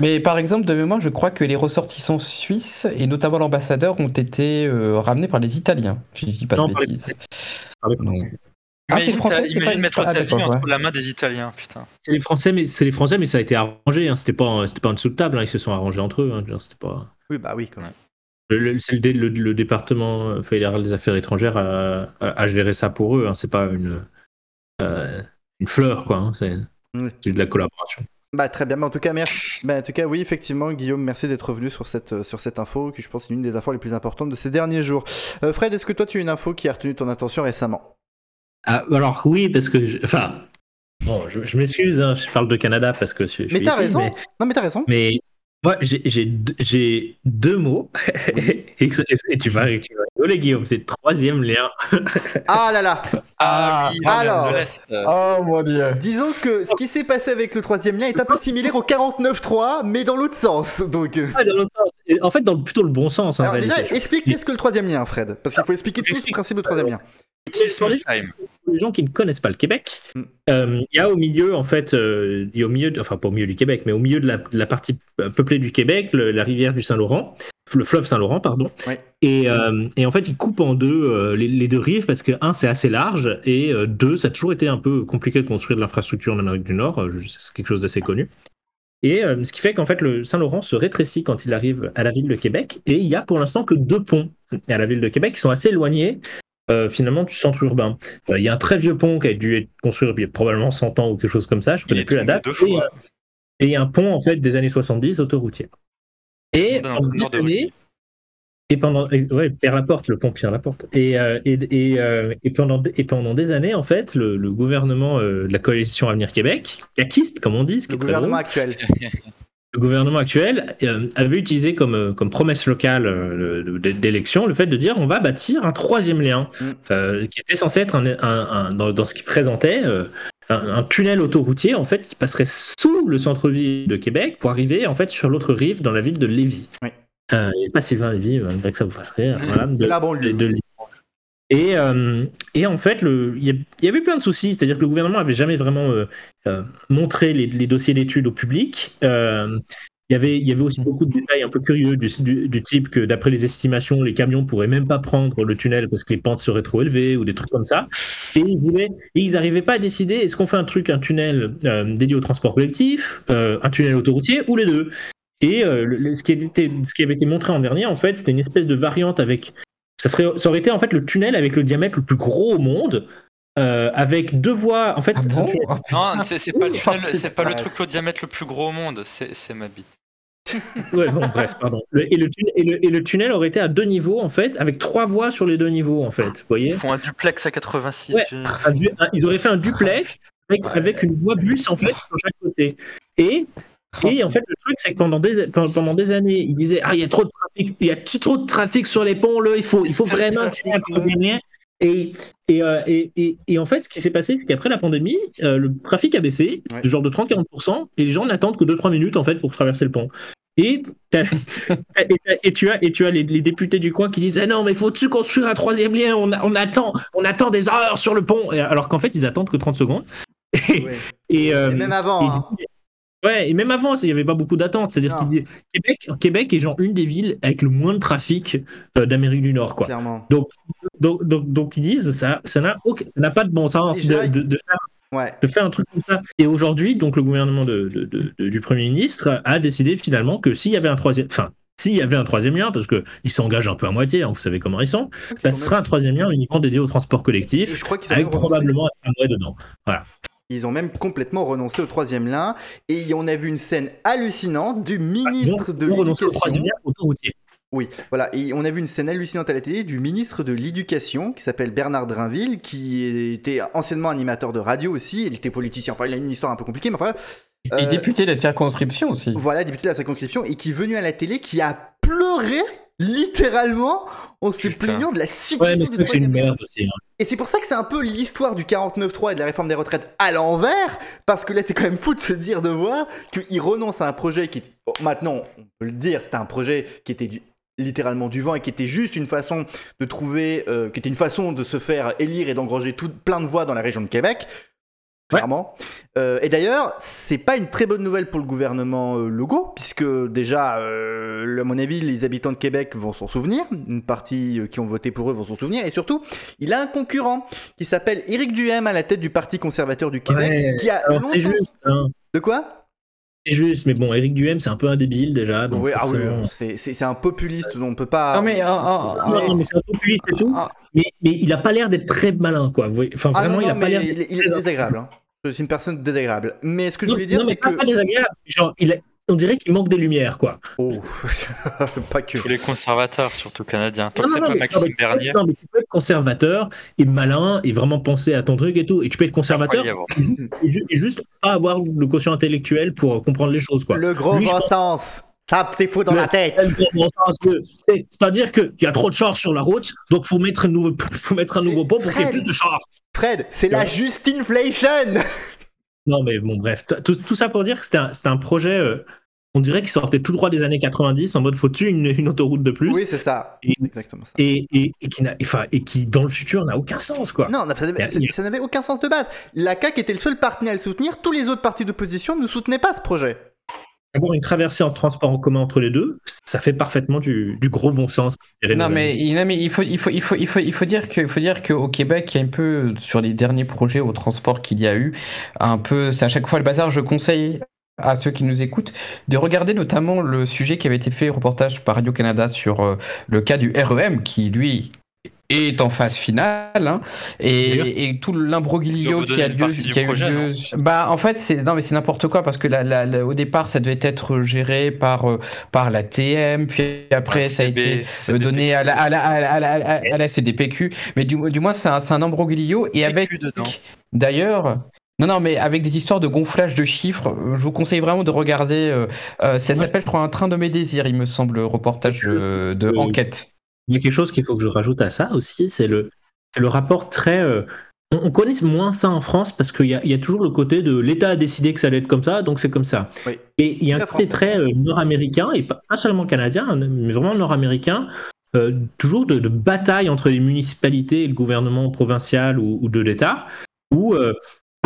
Speaker 6: Mais par exemple, de mémoire, je crois que les ressortissants suisses, et notamment l'ambassadeur, ont été euh, ramenés par les Italiens, si je dis pas
Speaker 5: Non,
Speaker 6: de
Speaker 5: par
Speaker 6: bêtises.
Speaker 5: Les.
Speaker 6: Ah, c'est français, c'est pas
Speaker 3: mettre
Speaker 6: ah,
Speaker 3: ta vie
Speaker 6: d'accord,
Speaker 3: entre
Speaker 6: ouais.
Speaker 3: la main des Italiens, putain.
Speaker 5: C'est les Français, mais c'est les Français, mais ça a été arrangé. Hein. C'était pas, c'était pas en dessous de table. hein. Ils se sont arrangés entre eux. hein. Pas.
Speaker 1: Oui, bah oui, quand même.
Speaker 5: C'est le, dé- le- le département euh, fédéral des affaires étrangères à, à- à gérer ça pour eux. Hein. C'est pas une, euh, une fleur, quoi. hein. C'est,
Speaker 1: Oui.
Speaker 5: de la collaboration.
Speaker 1: Bah très bien, mais en tout cas merci. Bah, en tout cas oui effectivement Guillaume, merci d'être revenu sur cette euh, sur cette info qui je pense est l'une des infos les plus importantes de ces derniers jours. Euh, Fred, est-ce que toi tu as une info qui a retenu ton attention récemment?
Speaker 5: Ah, alors oui, parce que, je- enfin, bon, je, je m'excuse. hein, je parle de Canada parce que je, je
Speaker 1: Mais
Speaker 5: suis
Speaker 1: t'as
Speaker 5: ici,
Speaker 1: raison.
Speaker 5: mais-
Speaker 1: Non mais t'as raison.
Speaker 5: Mais moi, j'ai- j'ai deux- mots. et, que- et tu vas tu vas rigoler, Guillaume. C'est le troisième lien.
Speaker 1: Ah là là.
Speaker 6: Ah,
Speaker 3: oui,
Speaker 1: alors.
Speaker 6: Oh mon dieu.
Speaker 1: Disons que ce qui s'est passé avec le troisième lien est un peu similaire au 49.3 mais dans l'autre sens. Donc euh,
Speaker 5: Ah, dans l'autre sens. En fait, dans plutôt le bon sens. En
Speaker 1: alors déjà
Speaker 5: réalité.
Speaker 1: explique qu'est-ce que le troisième lien Fred parce qu'il faut expliquer tout le principe du troisième lien.
Speaker 5: Pour les gens qui ne connaissent pas le Québec,
Speaker 1: Mm.
Speaker 5: euh, il y a au milieu, en fait, euh, il y a au milieu, de- enfin pas au milieu du Québec, mais au milieu de la, de la partie peuplée du Québec, le- la rivière du Saint-Laurent, le fleuve Saint-Laurent, pardon.
Speaker 1: Ouais.
Speaker 5: Et, euh, et en fait, il coupe en deux euh, les, les deux rives parce que un, c'est assez large et euh, deux, ça a toujours été un peu compliqué de construire de l'infrastructure en Amérique du Nord. euh, C'est quelque chose d'assez connu. Et euh, ce qui fait qu'en fait, le Saint-Laurent se rétrécit quand il arrive à la ville de Québec. Et il y a pour l'instant que deux ponts à la ville de Québec qui sont assez éloignés euh, finalement du centre urbain. Euh, Il y a un très vieux pont qui a dû être construit il y a probablement 100 ans ou quelque chose comme ça, je
Speaker 3: Il
Speaker 5: connais plus la date.
Speaker 3: deux
Speaker 5: Et,
Speaker 3: fois.
Speaker 5: euh, et il y a un pont en fait des années 70 autoroutier. Et pendant
Speaker 3: de
Speaker 5: années, et et- ouais, Pierre Laporte, le pont Pierre Laporte. Et, euh, et, et, euh, et, pendant, et pendant des années, en fait, le, le gouvernement euh, de la coalition Avenir Québec, caquiste, comme on dit, ce qui
Speaker 1: Le
Speaker 5: est très
Speaker 1: gouvernement actuel.
Speaker 5: le gouvernement actuel euh, avait utilisé comme, euh, comme promesse locale euh, le- le- d'élection le fait de dire on va bâtir un troisième lien,
Speaker 1: Mm.
Speaker 5: euh, qui était censé être un, un- un- dans, dans ce qu'il présentait euh, un, un tunnel autoroutier en fait qui passerait sous le centre-ville de Québec pour arriver en fait sur l'autre rive dans la ville de Lévis.
Speaker 1: Oui.
Speaker 5: Euh, et pas Sylvain Lévis, malgré que ça vous fasse rire. Voilà,
Speaker 1: De la banlieue.
Speaker 5: de- de- et, euh, et en fait, il y, avait plein de soucis, c'est-à-dire que le gouvernement avait jamais vraiment euh, euh, montré les, dossiers d'études au public. Il y, avait, aussi beaucoup de détails un peu curieux du, type que d'après les estimations, les camions pourraient même pas prendre le tunnel parce que les pentes seraient trop élevées ou des trucs comme ça. Et ils n'arrivaient pas à décider est-ce qu'on fait un truc, un tunnel dédié au transport collectif, un tunnel autoroutier ou les deux? Et ce, qui ce qui avait été montré en dernier, en fait, c'était une espèce de variante avec. Ça, serait, ça aurait été en fait le tunnel avec le diamètre le plus gros au monde, euh, avec deux voies. En fait,
Speaker 6: Ah
Speaker 5: un
Speaker 6: bon
Speaker 5: tunnel-
Speaker 6: Oh,
Speaker 3: Non, c'est c'est pas, le tunnel- c'est pas le truc au diamètre le plus gros au monde, c'est c'est ma bite.
Speaker 5: Ouais, bon, bref, pardon. Le- et, le tunnel, et, le, et le tunnel aurait été à deux niveaux, en fait, avec trois voies sur les deux niveaux, en fait. Vous voyez?
Speaker 3: Ils font un duplex à 86.
Speaker 5: Ouais.
Speaker 3: j'ai-
Speaker 5: Un du- un- Ils auraient fait un duplex avec, avec une voie bus, en fait, sur chaque côté. Et. Et en fait, le truc, c'est que pendant des, pendant des années, ils disaient Ah, il y a trop de trafic, il y a trop de trafic sur les ponts, là, il faut, il faut vraiment créer un troisième lien. Et, et, euh, et, et, et en fait, ce qui s'est passé, c'est qu'après la pandémie, euh, le trafic a baissé,
Speaker 1: Ouais.
Speaker 5: genre de 30-40%, et les gens n'attendent que 2-3 minutes en fait pour traverser le pont. Et, et, tu as, et tu as les, les députés du coin qui disent ah non mais faut-tu construire un troisième lien? On, on attend on attend des heures sur le pont alors qu'en fait ils attendent que 30 secondes et,
Speaker 1: Ouais.
Speaker 5: et, euh,
Speaker 1: Et même avant. hein.
Speaker 5: Ouais, et même avant, il n'y avait pas beaucoup d'attentes. C'est-à-dire
Speaker 1: Non.
Speaker 5: qu'ils disaient Québec, Québec est genre une des villes avec le moins de trafic euh, d'Amérique du Nord, quoi.
Speaker 1: Clairement.
Speaker 5: Donc, donc, donc, donc ils disent ça, ça n'a pas de bon sens de,
Speaker 1: Déjà,
Speaker 5: de- de faire,
Speaker 1: Ouais.
Speaker 5: de faire un truc comme ça. Et aujourd'hui, donc le gouvernement du Premier ministre a décidé finalement que s'il y avait un troisième, enfin, s'il y avait un troisième lien, parce qu'ils s'engagent un peu à moitié, hein, vous savez comment ils sont, bah, ce serait un troisième lien uniquement dédié au transport collectif,
Speaker 1: je crois
Speaker 5: avec probablement un tramway dedans.
Speaker 1: Ils ont même complètement renoncé au troisième lien. Et on a vu une scène hallucinante du ministre de
Speaker 5: au troisième
Speaker 1: l'Éducation.
Speaker 5: lien autoroutier.
Speaker 1: Oui, voilà. Et on a vu une scène hallucinante à la télé du ministre de l'Éducation qui s'appelle Bernard Drinville, qui était anciennement animateur de radio aussi. Il était politicien. Enfin, il a une histoire un peu compliquée, mais enfin,
Speaker 6: Et
Speaker 1: Euh,
Speaker 6: député de la circonscription aussi.
Speaker 1: voilà, député de la circonscription et qui est venu à la télé, qui a pleuré littéralement en se plaignant de la
Speaker 5: Ouais,
Speaker 1: suppression
Speaker 5: mais
Speaker 1: du
Speaker 5: c'est vrai que c'est une merde aussi. hein.
Speaker 1: Et c'est pour ça que c'est un peu l'histoire du 49.3 et de la réforme des retraites à l'envers, parce que là c'est quand même fou de se dire de voir qu'il renonce à un projet qui, bon, maintenant on peut le dire, c'était un projet qui était du- littéralement du vent et qui était juste une façon de trouver, euh, qui était une façon de se faire élire et d'engranger tout, plein de voix dans la région de Québec.
Speaker 5: Ouais.
Speaker 1: Clairement. Euh, et d'ailleurs, c'est pas une très bonne nouvelle pour le gouvernement euh, Legault, puisque déjà, euh, à mon avis, les habitants de Québec vont s'en souvenir, une partie euh, qui ont voté pour eux vont s'en souvenir, et surtout, il a un concurrent qui s'appelle Éric Duhem à la tête du Parti conservateur du Québec,
Speaker 5: Ouais,
Speaker 1: qui a
Speaker 5: Alors c'est juste, hein.
Speaker 1: De quoi?
Speaker 5: C'est juste, mais bon, Eric Duhem, c'est un peu un débile déjà. Donc
Speaker 1: Oui, ah oui, c'est- un populiste dont on peut pas.
Speaker 6: Non mais, euh, euh,
Speaker 5: Non, non, mais c'est un populiste et tout.
Speaker 6: Ah.
Speaker 5: Mais, mais il a pas l'air d'être très malin, quoi. Enfin,
Speaker 1: Ah
Speaker 5: vraiment,
Speaker 1: non,
Speaker 5: il a pas l'air.
Speaker 1: il, il est désagréable. hein. C'est une personne désagréable. Mais ce que je voulais dire,
Speaker 5: non, mais
Speaker 1: c'est
Speaker 5: pas,
Speaker 1: que.
Speaker 5: pas désagréable. Genre, il a- on dirait qu'il manque des lumières, quoi.
Speaker 1: Oh, pas que.
Speaker 3: Tous les conservateurs, surtout canadiens. Tant
Speaker 5: Non,
Speaker 3: que c'est
Speaker 5: non,
Speaker 3: pas
Speaker 5: mais-
Speaker 3: Maxime
Speaker 5: non, mais tu peux-
Speaker 3: Bernier,
Speaker 5: Non, mais tu peux être conservateur et malin et vraiment penser à ton truc et tout. Et tu peux être conservateur et, ju- et juste pas avoir le quotient intellectuel pour comprendre les choses, quoi.
Speaker 1: Le gros
Speaker 5: Lui,
Speaker 1: bon
Speaker 5: pense-
Speaker 1: sens. Ça, c'est fou dans
Speaker 5: Le-
Speaker 1: la tête.
Speaker 5: C'est-à-dire qu'il y a trop de chars sur la route, donc faut mettre un nouveau, faut mettre un nouveau pont pour qu'il y ait
Speaker 1: Fred.
Speaker 5: plus de chars.
Speaker 1: Fred, c'est la juste inflation.
Speaker 5: Non, mais bon, bref, tout, tout ça pour dire que c'était un, projet, euh, on dirait qu'il sortait tout droit des années 90, en mode faut-tu une, une autoroute de plus
Speaker 1: Oui, c'est ça.
Speaker 5: Et-
Speaker 1: Exactement ça.
Speaker 5: et, et, et qui et qui, dans le futur, n'a aucun sens, quoi.
Speaker 1: Non, ça n'avait aucun sens de base. La CAQ était le seul parti à le soutenir. Tous les autres partis d'opposition ne soutenaient pas ce projet.
Speaker 5: Avoir une traversée en transport en commun entre les deux, ça fait parfaitement du, du gros bon sens.
Speaker 6: Non mais,
Speaker 5: amis.
Speaker 6: il- non, mais il faut il faut il faut il faut il faut dire que il faut dire qu'au Québec il y a un peu sur les derniers projets au transport qu'il y a eu un peu c'est à chaque fois le bazar je conseille à ceux qui nous écoutent de regarder notamment le sujet qui avait été fait reportage par Radio Canada sur euh, le cas du REM qui lui est en phase finale hein, et, et tout l'imbroglio qui a lieu qui a eu
Speaker 3: projet,
Speaker 6: lieu bah en fait c'est non mais c'est n'importe quoi parce que la, la- la- au départ ça devait être géré par euh, par la TM puis après
Speaker 3: Ouais,
Speaker 6: ça a été
Speaker 3: CDP.
Speaker 6: donné à la, à la, à la, à la, CDPQ, mais du, du moins c'est un, c'est un imbroglio et avec d'ailleurs. Non, non, mais avec des histoires de gonflage de chiffres, je vous conseille vraiment de regarder. euh, euh, ça s'appelle, je crois, Un train de mes désirs, il me semble, reportage euh, de
Speaker 5: Euh,
Speaker 6: enquête.
Speaker 5: Il y a quelque chose qu'il faut que je rajoute à ça aussi, c'est le, rapport très. euh, on, on connaît moins ça en France parce qu'il y a, il y a toujours le côté de l'État a décidé que ça allait être comme ça, donc c'est comme ça.
Speaker 1: Oui.
Speaker 5: Et il y a un côté
Speaker 1: français.
Speaker 5: très euh, nord-américain, et pas, pas seulement canadien, mais vraiment nord-américain, euh, toujours de, de bataille entre les municipalités et le gouvernement provincial ou, ou de l'État, où.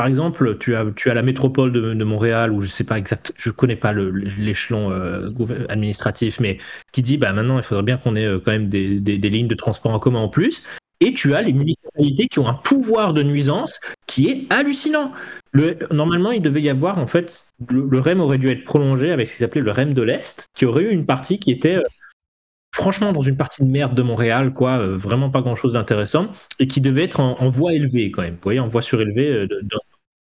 Speaker 5: Par exemple, tu as, tu as la métropole de, Montréal, où je sais pas exact, je connais pas l'échelon euh, administratif, mais qui dit bah maintenant il faudrait bien qu'on ait euh, quand même des, des- lignes de transport en commun en plus. Et tu as les municipalités qui ont un pouvoir de nuisance qui est hallucinant. Le, normalement, il devait y avoir en fait le, REM aurait dû être prolongé avec ce qu'ils appelaient le REM de l'Est, qui aurait eu une partie qui était euh, franchement dans une partie de merde de Montréal, quoi, vraiment pas grand chose d'intéressant, et qui devait être en, voie élevée quand même, vous voyez, en voie surélevée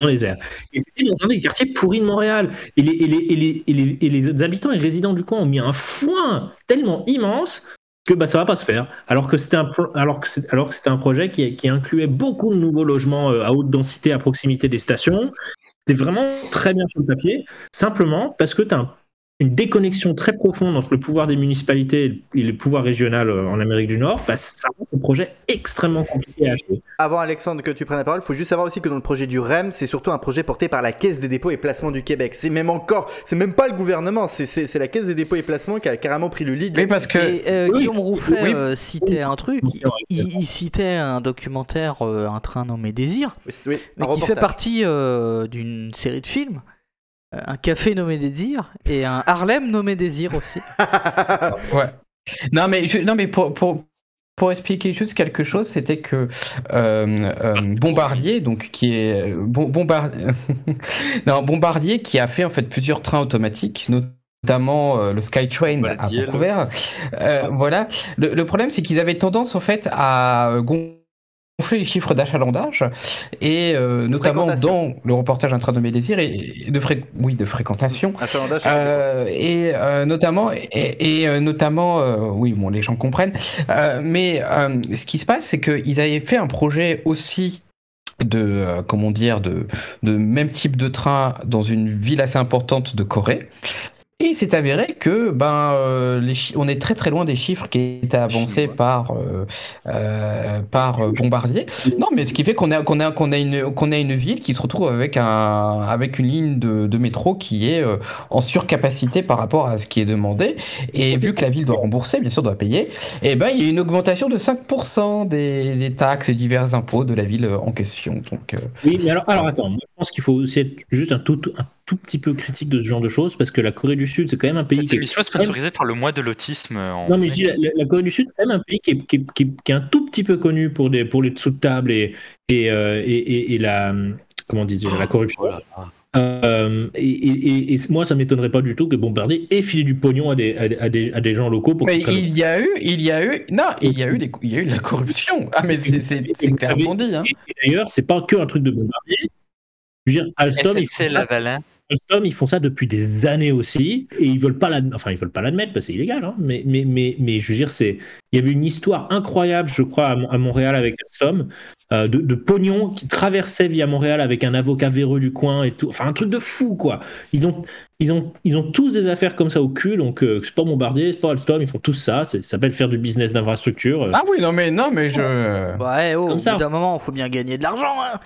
Speaker 5: les airs. Et c'était dans un des quartiers pourris de Montréal. Et les, habitants et résidents du coin ont mis un foin tellement immense que bah, ça va pas se faire. Alors que c'était un, un projet qui, qui incluait beaucoup de nouveaux logements euh, à haute densité à proximité des stations. C'était vraiment très bien sur le papier, simplement parce que tu as une déconnexion très profonde entre le pouvoir des municipalités et le pouvoir régional euh, en Amérique du Nord, bah, ça rend ce projet extrêmement compliqué à acheter.
Speaker 1: Avant Alexandre que tu prennes la parole, il faut juste savoir aussi que dans le projet du REM, c'est surtout un projet porté par la Caisse des dépôts et placements du Québec. C'est même encore, c'est même pas le gouvernement, c'est- la Caisse des dépôts et placements qui a carrément pris le lead.
Speaker 6: Oui, parce que.
Speaker 4: Et euh,
Speaker 5: Oui,
Speaker 4: Guillaume Rouffet
Speaker 6: oui.
Speaker 4: euh, citait un truc.
Speaker 5: Oui,
Speaker 4: Il, il citait un documentaire, euh, Un train nommé Désir,
Speaker 1: Oui, oui,
Speaker 4: mais
Speaker 1: un
Speaker 4: qui fait partie euh, d'une série de films. Un café nommé Désir et un Harlem nommé Désir aussi.
Speaker 6: Ouais. Non, mais, je- non, mais pour, pour, pour expliquer juste quelque chose, c'était que euh, euh, Bombardier, donc qui est bon, Bombard- non, Bombardier, qui a fait en fait plusieurs trains automatiques, notamment euh, le Skytrain
Speaker 3: Voilà,
Speaker 6: à. Vancouver. Euh, voilà. Le, le problème, c'est qu'ils avaient tendance en fait à gonfler les chiffres d'achalandage et euh, notamment dans le reportage Un train de mes désirs et et de fré- oui de fréquentation. Euh, et euh, notamment et, et, notamment oui bon les gens comprennent. Mais ce qui se passe c'est qu'ils avaient fait un projet aussi de comment dire de de même type de train dans une ville assez importante de Corée et il s'est avéré que ben euh, les on est très très loin des chiffres qui étaient avancés par euh, euh, par euh, Bombardier. Non, mais ce qui fait qu'on a qu'on a qu'on a une qu'on a une ville qui se retrouve avec un avec une ligne de, de métro qui est euh, en surcapacité par rapport à ce qui est demandé. Et vu que la ville doit rembourser, bien sûr, doit payer, et ben il y a une augmentation de 5% des, des taxes et divers impôts de la ville en question. Donc euh,
Speaker 5: Oui, mais alors, alors attends, moi, je pense qu'il faut être juste un tout, un tout petit peu critique de ce genre de choses parce que la Corée du Sud, c'est quand même un pays
Speaker 3: Cette
Speaker 5: qui est
Speaker 3: émission est sponsorisée par le mois de l'autisme. en-
Speaker 5: Non, mais je dis, la, la- Corée du Sud, c'est quand même un pays qui est, qui est- qui est- qui est un tout petit peu connu pour, des, pour les dessous de table et, et, euh, et, et- et la, comment dire, la corruption.
Speaker 3: Voilà.
Speaker 5: Euh, et, et- et- moi, ça m'étonnerait pas du tout que Bombardier ait filé du pognon à des, à, des- à des, à des gens locaux pour
Speaker 6: mais il y a eu il y a eu non il y a eu des- il y a eu de la corruption. Ah mais c'est clairement dit hein.
Speaker 5: D'ailleurs, c'est pas que un truc de Bombardier. Je veux dire, Alstom,
Speaker 3: SNC
Speaker 5: ça,
Speaker 3: Lavalin.
Speaker 5: Alstom, ils font ça depuis des années aussi, et ils veulent pas l'admettre. Enfin, ils veulent pas l'admettre parce que c'est illégal, hein, mais, mais, mais, mais je veux dire, c'est. Il y avait une histoire incroyable, je crois, à, Mon- à Montréal avec Alstom, euh, de, de pognon qui traversait via Montréal avec un avocat véreux du coin et tout. Enfin, un truc de fou, quoi. Ils ont, ils ont, ils ont tous des affaires comme ça au cul, donc euh, c'est pas Bombardier, c'est pas Alstom, ils font tous ça. Ça s'appelle faire du business d'infrastructure. euh.
Speaker 6: Ah oui non mais non mais je
Speaker 4: Ouais, oh,
Speaker 5: Comme
Speaker 4: au
Speaker 5: ça.
Speaker 4: bout d'un moment, faut bien gagner de l'argent. hein.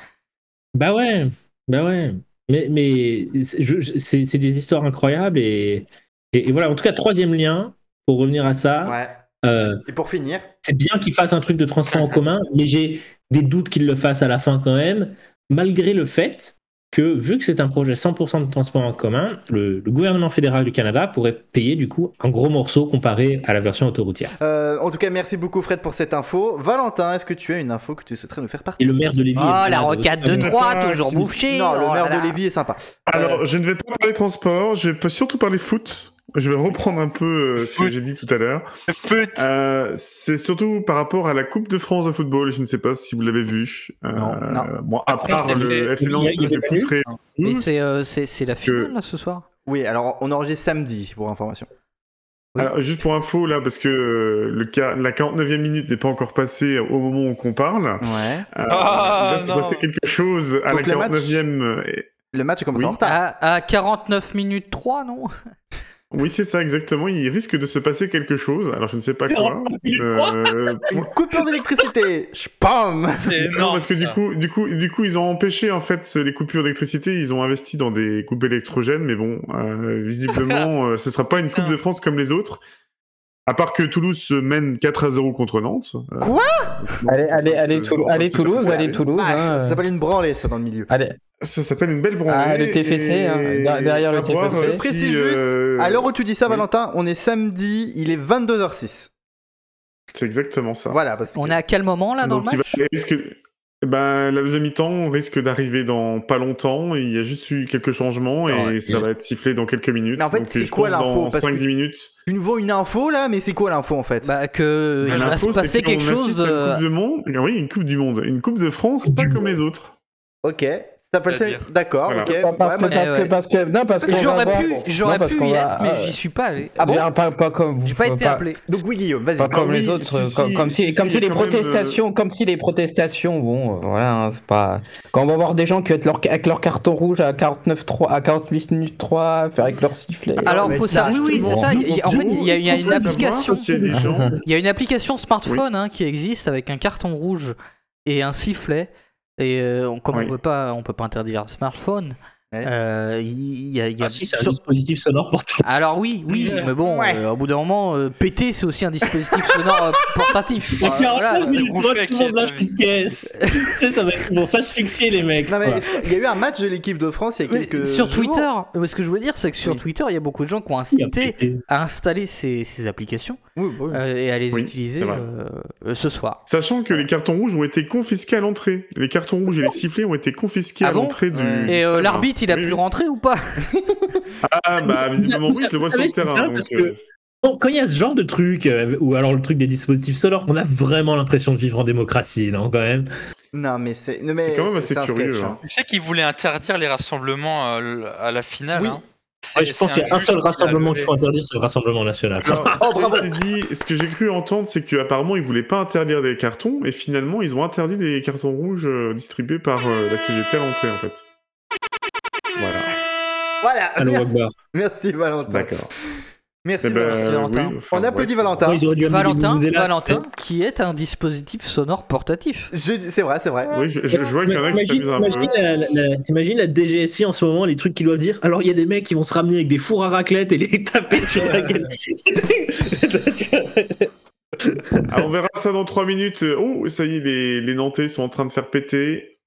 Speaker 5: Bah ouais, bah ouais. Mais, mais c'est des histoires incroyables et, et, et voilà. En tout cas, troisième lien, pour revenir à ça,
Speaker 1: Ouais.
Speaker 5: euh,
Speaker 1: Et pour finir,
Speaker 5: c'est bien qu'ils fassent un truc de transport en commun, mais j'ai des doutes qu'ils le fassent à la fin quand même, malgré le fait que, vu que c'est un projet 100% de transport en commun, le, le gouvernement fédéral du Canada pourrait payer du coup un gros morceau comparé à la version autoroutière.
Speaker 1: euh, en tout cas, merci beaucoup Fred pour cette info. Valentin, est-ce que tu as une info que tu souhaiterais nous faire
Speaker 5: Et
Speaker 1: partager
Speaker 5: le maire de Lévis.
Speaker 4: Oh, la rocade de
Speaker 2: pas
Speaker 4: toujours bouffée.
Speaker 1: Non, le
Speaker 4: oh
Speaker 1: maire
Speaker 4: là
Speaker 1: de. Lévis est sympa.
Speaker 2: Alors, je ne vais pas parler transport, je vais pas surtout parler foot. Je vais reprendre un peu euh, ce que j'ai dit tout à l'heure. Euh, c'est surtout par rapport à la Coupe de France de football. Je ne sais pas si vous l'avez vu. Euh,
Speaker 1: Non, non.
Speaker 2: Bon, à
Speaker 3: Après,
Speaker 2: part le
Speaker 3: fait-
Speaker 2: FC Nantes poutrer.
Speaker 4: C'est euh, c'est c'est la
Speaker 2: que-
Speaker 4: finale là ce soir?
Speaker 1: Oui, alors on enregistre samedi pour information.
Speaker 4: Oui.
Speaker 2: Alors, juste pour info, là, parce que euh, le ca- la 49e minute n'est pas encore passée au moment où on parle.
Speaker 1: Ouais.
Speaker 2: Euh,
Speaker 3: Ah,
Speaker 2: il va se passer quelque chose à
Speaker 1: Donc,
Speaker 2: la
Speaker 1: le match-
Speaker 2: 49e. et-
Speaker 1: Le match a commencé
Speaker 2: Oui.
Speaker 1: en retard.
Speaker 4: À, à 49 minutes 3, non?
Speaker 2: Oui, c'est ça, exactement. Il risque de se passer quelque chose. Alors, je ne sais pas quoi. Euh,
Speaker 1: Une coupure d'électricité Spam
Speaker 3: C'est
Speaker 2: Non,
Speaker 3: énorme.
Speaker 2: parce que du coup, du coup, du coup, ils ont empêché en fait les coupures d'électricité. Ils ont investi dans des coupes électrogènes, mais bon, euh, visiblement, euh, ce sera pas une coupe de France comme les autres. À part que Toulouse se mène 4 à 0 contre Nantes. Euh,
Speaker 1: Quoi?
Speaker 6: Allez allez allez, Toulouse
Speaker 2: ça-
Speaker 6: allez Toulouse
Speaker 1: Ah,
Speaker 6: hein.
Speaker 1: Ça s'appelle une branlée, ça, dans le milieu.
Speaker 6: allez
Speaker 2: Ça s'appelle une belle branlée.
Speaker 6: Ah, le TFC, hein,
Speaker 2: et
Speaker 6: derrière le TFC.
Speaker 1: Je précise
Speaker 2: si,
Speaker 1: juste,
Speaker 2: euh,
Speaker 1: À l'heure où tu dis ça,
Speaker 2: oui.
Speaker 1: Valentin, on est samedi, il est 22h06.
Speaker 2: C'est exactement ça.
Speaker 1: Voilà, parce que...
Speaker 4: On est à quel moment là dans
Speaker 2: Donc,
Speaker 4: le
Speaker 2: il
Speaker 4: match
Speaker 2: va- risque- ben, la deuxième mi-temps on risque d'arriver dans pas longtemps. Il y a juste eu quelques changements et
Speaker 5: Ouais,
Speaker 2: ça
Speaker 5: et-
Speaker 2: va être sifflé dans quelques minutes.
Speaker 1: Mais en fait, c'est quoi l'info que-
Speaker 2: 5-10 minutes.
Speaker 1: Tu nous vaux une info là, mais c'est quoi l'info en fait?
Speaker 4: Bah que
Speaker 2: Ben,
Speaker 4: il va se passer
Speaker 2: qu'on
Speaker 4: quelque chose
Speaker 2: à une
Speaker 4: de...
Speaker 2: Coupe du Monde. Ah Oui, une Coupe du Monde. Une Coupe de France, pas comme les autres.
Speaker 1: Ok. D'accord,
Speaker 2: Voilà.
Speaker 1: ok.
Speaker 6: parce que parce
Speaker 4: ouais,
Speaker 6: que parce que non parce que
Speaker 4: J'aurais pu, j'aurais pu y
Speaker 6: va-
Speaker 4: être, mais
Speaker 6: euh,
Speaker 4: j'y suis pas allé.
Speaker 1: Ah bon
Speaker 6: Bien, pas, pas comme vous
Speaker 4: J'ai pas été
Speaker 6: pas-
Speaker 4: appelé.
Speaker 1: Donc oui, Guillaume, vas-y.
Speaker 6: Pas comme
Speaker 2: oui,
Speaker 6: les autres,
Speaker 2: si,
Speaker 6: comme,
Speaker 2: si,
Speaker 6: comme si,
Speaker 2: si,
Speaker 6: comme
Speaker 2: si,
Speaker 6: si les protestations, comme si les protestations, bon, euh, voilà, hein, c'est pas. Quand on va voir des gens qui avec leur, avec leur carton rouge à 49 3, à 48 minutes 3, faire avec leur sifflet.
Speaker 4: Alors faut
Speaker 1: ça,
Speaker 4: savoir, oui, oui, c'est ça. il y a- En fait, il y a, une application, il y a une application smartphone hein, qui existe avec un carton rouge et un sifflet. Et euh, on- comme
Speaker 2: Oui.
Speaker 4: on peut pas, on peut pas interdire le smartphone.
Speaker 1: Ouais.
Speaker 4: euh, Il y, a, il y a-
Speaker 5: Ah si, c'est un
Speaker 4: sur-
Speaker 5: dispositif sonore portable.
Speaker 4: Alors oui, oui, mais bon,
Speaker 1: Ouais.
Speaker 4: euh, au bout d'un moment, euh, péter, c'est aussi un dispositif sonore portatif. Euh, voilà.
Speaker 3: t'as
Speaker 5: une caisse. tu sais, ça va être bon, s'asphyxier les mecs.
Speaker 1: Non, mais
Speaker 5: Voilà.
Speaker 1: est-ce qu'il y a eu un match de l'équipe de France il y a
Speaker 4: Mais
Speaker 1: quelques
Speaker 4: sur Twitter, ce que je veux dire, c'est que sur
Speaker 1: Oui.
Speaker 4: Twitter, il y a beaucoup de gens qui ont
Speaker 5: Il
Speaker 4: incité à installer ces, ces applications.
Speaker 1: Oui, oui.
Speaker 4: euh, et à les
Speaker 2: Oui,
Speaker 4: utiliser euh, euh, ce soir.
Speaker 2: Sachant que les cartons rouges ont été confisqués à l'entrée. Les cartons rouges et les sifflets ont été confisqués
Speaker 4: Ah
Speaker 2: à
Speaker 4: bon
Speaker 2: l'entrée du.
Speaker 4: Et euh, l'arbitre, il a
Speaker 2: Oui,
Speaker 4: pu rentrer ou pas
Speaker 2: Ah, bah, visiblement, oui, je le vois sur le terrain.
Speaker 5: bien
Speaker 2: donc,
Speaker 5: parce que- Bon, quand il y a ce genre de truc, euh, ou alors le truc des dispositifs sonores, on a vraiment l'impression de vivre en démocratie, non, quand même?
Speaker 1: Non, mais c'est. non, mais
Speaker 2: C'est quand même assez curieux,
Speaker 1: sketch,
Speaker 2: hein.
Speaker 3: Tu sais qu'ils voulaient interdire les rassemblements à la finale.
Speaker 1: Oui.
Speaker 3: hein.
Speaker 5: Ouais, Je pense qu'il y a un seul rassemblement qu'il faut interdire, c'est le Rassemblement National.
Speaker 2: Alors, ce,
Speaker 1: Oh, bravo.
Speaker 2: dit, ce que j'ai cru entendre, c'est qu'apparemment, ils voulaient pas interdire des cartons, et finalement, ils ont interdit les cartons rouges euh, distribués par euh, la CGT à l'entrée, en fait. Voilà.
Speaker 1: Voilà.
Speaker 5: Allô,
Speaker 1: Merci, merci Valentin.
Speaker 2: D'accord.
Speaker 1: Merci
Speaker 2: Eh ben,
Speaker 1: Valentin.
Speaker 2: euh,
Speaker 4: Valentin.
Speaker 2: oui, enfin,
Speaker 1: On applaudit. Valentin.
Speaker 5: Ouais,
Speaker 4: Valentin. Valentin, qui est un dispositif sonore portatif.
Speaker 1: C'est vrai, c'est vrai.
Speaker 2: Oui, je, je- je vois qu'il y en a qui
Speaker 5: T'imagines
Speaker 2: s'amusent un peu.
Speaker 5: t'imagines la, la- t'imagines la DGSI en ce moment, les trucs qu'ils doivent dire Alors il y a des mecs qui vont se ramener avec des fours à raclette et les taper sur la gueule.
Speaker 2: Ah, on verra ça dans 3 minutes. Oh, ça y est, les, les Nantais sont en train de faire péter.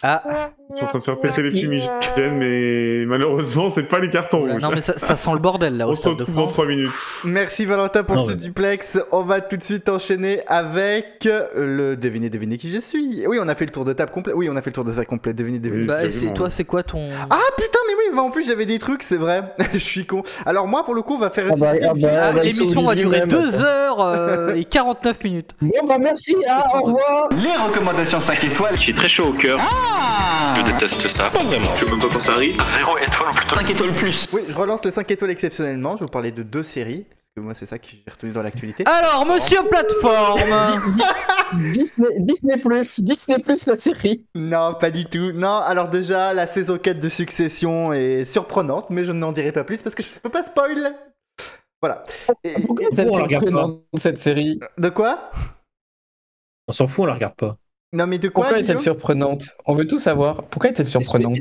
Speaker 1: Ah,
Speaker 2: Ils sont en train de faire péter les fumigènes, mais malheureusement, c'est pas les cartons
Speaker 4: Oula,
Speaker 2: rouges.
Speaker 4: non mais ça, ça sent le bordel là
Speaker 2: On se retrouve dans
Speaker 4: France.
Speaker 2: 3 minutes.
Speaker 1: merci Valentin pour
Speaker 5: Non,
Speaker 1: ce duplex. On va tout de suite enchaîner avec le devinez, devinez qui je suis. Oui, on a fait le tour de table complet. Oui, on a fait le tour de table complet. Devinez, devinez.
Speaker 2: Oui.
Speaker 4: Bah, et toi, c'est quoi ton
Speaker 1: Ah putain, mais oui, mais en plus j'avais des trucs, c'est vrai. je suis con. Alors moi, pour le coup, on va faire.
Speaker 6: Ah bah, ah
Speaker 1: le
Speaker 6: bah,
Speaker 1: film.
Speaker 4: Ah,
Speaker 6: on va le
Speaker 4: L'émission va durer
Speaker 6: même.
Speaker 4: 2 heures euh, et 49 minutes.
Speaker 6: Bon, bah merci, ah, au revoir.
Speaker 7: Les recommandations 5 étoiles.
Speaker 8: Je suis très chaud au cœur. Je déteste ça. Pas vraiment. Je sais même pas quand ça arrive. Zéro étoile ou plutôt
Speaker 7: 5 étoiles plus.
Speaker 1: Oui, je relance les 5 étoiles exceptionnellement. Je vais vous parler de deux séries. Moi, c'est ça que j'ai retenu dans l'actualité.
Speaker 4: Alors, monsieur plateforme
Speaker 6: Disney, Disney Plus, Disney Plus la série.
Speaker 1: Non, pas du tout. Non, alors déjà, la saison 4 de Succession est surprenante, mais je n'en dirai pas plus parce que je peux pas spoil. Voilà. Et-
Speaker 6: Pourquoi
Speaker 1: et-
Speaker 5: on la regarde
Speaker 6: surprenante cette série?
Speaker 1: De quoi?
Speaker 5: On s'en fout, on la regarde pas.
Speaker 1: Non, mais de quoi
Speaker 6: Pourquoi est-elle surprenante? On veut tout savoir. Pourquoi est-elle surprenante?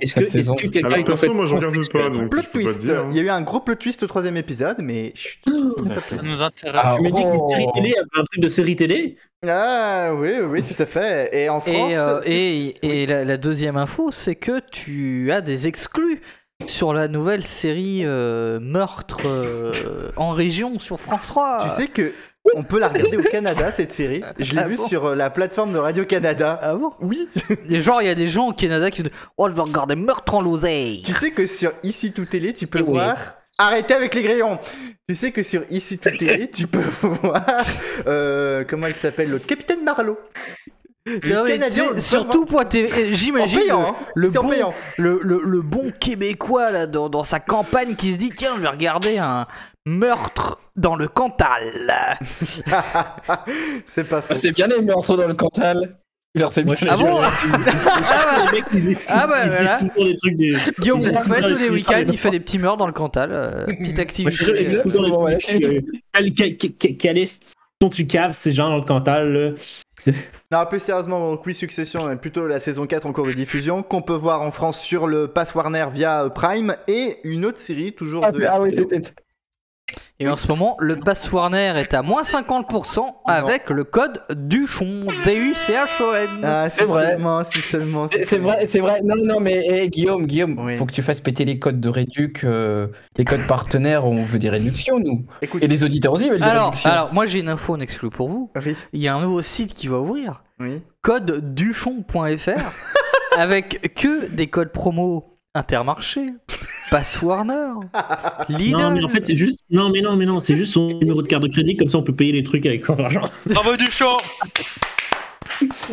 Speaker 5: Est-ce que- est-ce-
Speaker 1: Oh,
Speaker 5: quelqu'un
Speaker 2: perso, moi, je regarde pas, donc
Speaker 1: Plot twist.
Speaker 2: hein.
Speaker 1: Il y a eu un gros plot twist au troisième épisode, mais. plus.
Speaker 3: Ça nous intéresse.
Speaker 6: Ah,
Speaker 5: Tu m'as dit qu'une
Speaker 6: Oh.
Speaker 5: série télé avait un truc de série télé?
Speaker 1: Ah oui, oui, tout à fait. Et en France.
Speaker 4: Et, euh, et, la deuxième info, c'est que tu as des exclus sur la nouvelle série euh, Meurtre euh, en région sur France 3.
Speaker 1: Tu sais que on peut la regarder au Canada cette série. Je l'ai
Speaker 4: Ah
Speaker 1: vue
Speaker 4: bon
Speaker 1: sur euh, la plateforme de Radio Canada.
Speaker 4: Ah bon
Speaker 1: Oui.
Speaker 4: Et genre, il y a des gens au Canada qui disent Oh, je vais regarder Meurtre en l'oseille.
Speaker 1: Tu sais que sur Ici Tout Télé, tu peux
Speaker 5: Oui.
Speaker 1: voir. Arrêtez avec les grillons Tu sais que sur Ici Tout Télé, tu peux voir. euh, comment il s'appelle l'autre? Capitaine Marlowe. Les
Speaker 4: Non, mais tu
Speaker 1: Canadiens
Speaker 4: sais,
Speaker 1: le
Speaker 4: sur
Speaker 1: peuvent
Speaker 4: tout point TV,
Speaker 1: voir. En
Speaker 4: j'imagine le,
Speaker 1: hein.
Speaker 4: le bon,
Speaker 1: payant.
Speaker 4: le, le- le bon Québécois là, dans, dans sa campagne qui se dit Tiens, je vais regarder un meurtre dans le Cantal.
Speaker 1: C'est pas faux.
Speaker 6: Ah, C'est bien les meurtres dans le Cantal. Alors, c'est bien
Speaker 5: je-
Speaker 6: les-
Speaker 4: Ah bon Ah
Speaker 5: Les mecs, ils, ils-
Speaker 4: Ah bah,
Speaker 5: ils se
Speaker 4: voilà.
Speaker 5: disent toujours des trucs des.
Speaker 4: Guillaume
Speaker 5: Ils-
Speaker 4: Rouffet, tous les week-ends,
Speaker 5: ils-
Speaker 4: il fait des petits meurtres dans le Cantal. euh, petite activité.
Speaker 6: Exactement, voilà.
Speaker 5: euh, quel- est ton tu caves ces gens dans le Cantal là.
Speaker 1: Non, plus sérieusement, donc oui, Succession est plutôt la saison 4 en cours de diffusion, qu'on peut voir en France sur le Pass Warner via euh, Prime, et une autre série, toujours
Speaker 6: Ah,
Speaker 1: de
Speaker 6: ah oui, peut-être.
Speaker 4: Et en ce moment, le pass Warner est à moins 50% avec le code DUCHON. D-U-C-H-O-N.
Speaker 1: Ah,
Speaker 6: C'est vrai.
Speaker 1: seulement, si seulement.
Speaker 6: C'est c'est vrai, c'est vrai. Non, non, mais eh, Guillaume, Guillaume,
Speaker 1: Oui.
Speaker 6: faut que tu fasses péter les codes de réduc, euh, les codes partenaires. On veut des réductions, nous.
Speaker 1: Écoute,
Speaker 6: Et les auditeurs aussi veulent des
Speaker 4: Alors,
Speaker 6: réductions.
Speaker 4: alors, moi j'ai une info en exclu pour vous.
Speaker 1: oui,
Speaker 4: Il y a un nouveau site qui va ouvrir.
Speaker 1: oui.
Speaker 4: Code duchon.fr avec que des codes promo Intermarché, Pass Warner, Lidl.
Speaker 5: Non, mais en fait, c'est juste. Non, mais non, mais non, c'est juste son numéro de carte de crédit, comme ça on peut payer les trucs avec son argent.
Speaker 3: Bravo Duchamp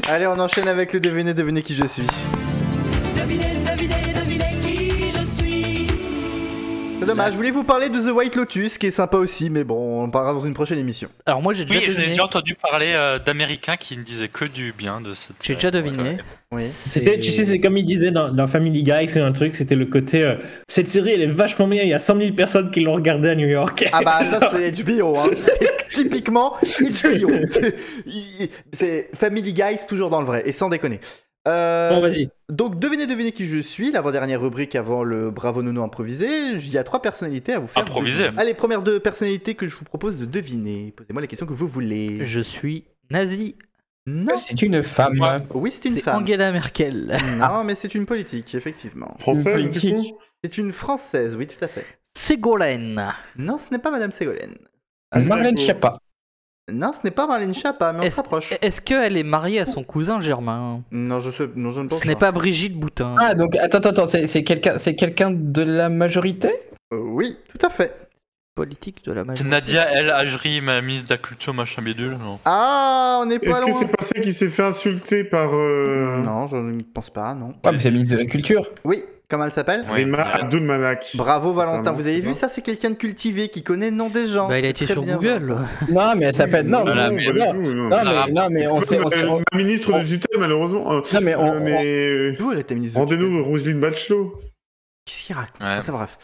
Speaker 1: Allez, on enchaîne avec le devinez, devinez qui je suis. C'est dommage, je voulais vous parler de The White Lotus, qui est sympa aussi, mais bon, on en parlera dans une prochaine émission.
Speaker 4: Alors moi j'ai déjà
Speaker 3: Oui,
Speaker 4: deviné.
Speaker 3: déjà entendu parler euh, d'Américains qui ne disaient que du bien de cette
Speaker 4: J'ai déjà deviné.
Speaker 1: Oui.
Speaker 5: Tu sais, tu sais, c'est comme il disait dans, dans Family Guy, c'est un truc, c'était le côté. euh, cette série, elle est vachement bien, il y a 100 000 personnes qui l'ont regardée à New York.
Speaker 1: Ah bah ça c'est HBO, hein. c'est typiquement HBO. C'est Family Guy, c'est toujours dans le vrai, et sans déconner. Euh,
Speaker 5: Bon, vas-y.
Speaker 1: donc devinez, devinez qui je suis, l'avant-dernière rubrique avant le Bravo Nono improvisé. Il y a trois personnalités à vous faire.
Speaker 3: Improvisé.
Speaker 1: Allez, première deux personnalités que je vous propose de deviner. Posez-moi les questions que vous voulez.
Speaker 4: Je suis nazi.
Speaker 1: Non.
Speaker 6: C'est une femme.
Speaker 1: Oui, c'est une femme.
Speaker 4: Angela Merkel.
Speaker 1: Non, mais c'est une politique, effectivement.
Speaker 2: Française,
Speaker 6: politique.
Speaker 1: C'est une française, oui, tout à fait.
Speaker 4: Ségolène.
Speaker 1: Non, ce n'est pas Madame Ségolène.
Speaker 6: Marlène Schiappa.
Speaker 1: Non, ce n'est pas Marlène Schiappa, mais on
Speaker 4: Est-ce
Speaker 1: s'approche.
Speaker 4: est-ce qu'elle est mariée à son cousin Germain?
Speaker 1: Non, je, sais, non, je ne pense
Speaker 4: Ce n'est pas Brigitte Boutin.
Speaker 6: Ah, donc attends, attends, attends, c'est c'est quelqu'un c'est quelqu'un de la majorité?
Speaker 1: Euh, oui, tout à fait.
Speaker 4: Politique de la majorité.
Speaker 3: Nadia El Ajri, ma ministre de la culture, machin bidule, non?
Speaker 1: Ah, on n'est pas
Speaker 2: Est-ce que
Speaker 1: loin.
Speaker 2: c'est pas celle qui s'est fait insulter par euh,
Speaker 1: Non, je ne pense pas, non.
Speaker 6: Ah, mais c'est ministre de la Culture.
Speaker 1: Oui, comment elle s'appelle?
Speaker 3: Oui.
Speaker 2: Rima Abdulmalak
Speaker 1: Bravo
Speaker 2: C'est un
Speaker 1: Valentin, vous avez vu
Speaker 2: ça
Speaker 1: ça? C'est quelqu'un de cultivé qui connaît le nom des gens.
Speaker 4: Bah, il a été
Speaker 1: très
Speaker 4: sur
Speaker 1: bien,
Speaker 4: Google.
Speaker 6: Non, mais elle s'appelle. Non,
Speaker 3: Voilà,
Speaker 6: non,
Speaker 3: mais-
Speaker 6: non, non,
Speaker 2: tout, non.
Speaker 6: mais, non, mais on sait. On sait on-
Speaker 2: Ma ministre de tutelle, malheureusement. euh,
Speaker 6: Non, mais on.
Speaker 2: euh, mais euh,
Speaker 1: D'où elle était ministre de
Speaker 2: rendez-nous Roselyne Bachelot.
Speaker 1: Qu'est-ce qu'il raconte?
Speaker 3: Ouais.
Speaker 1: C'est bref.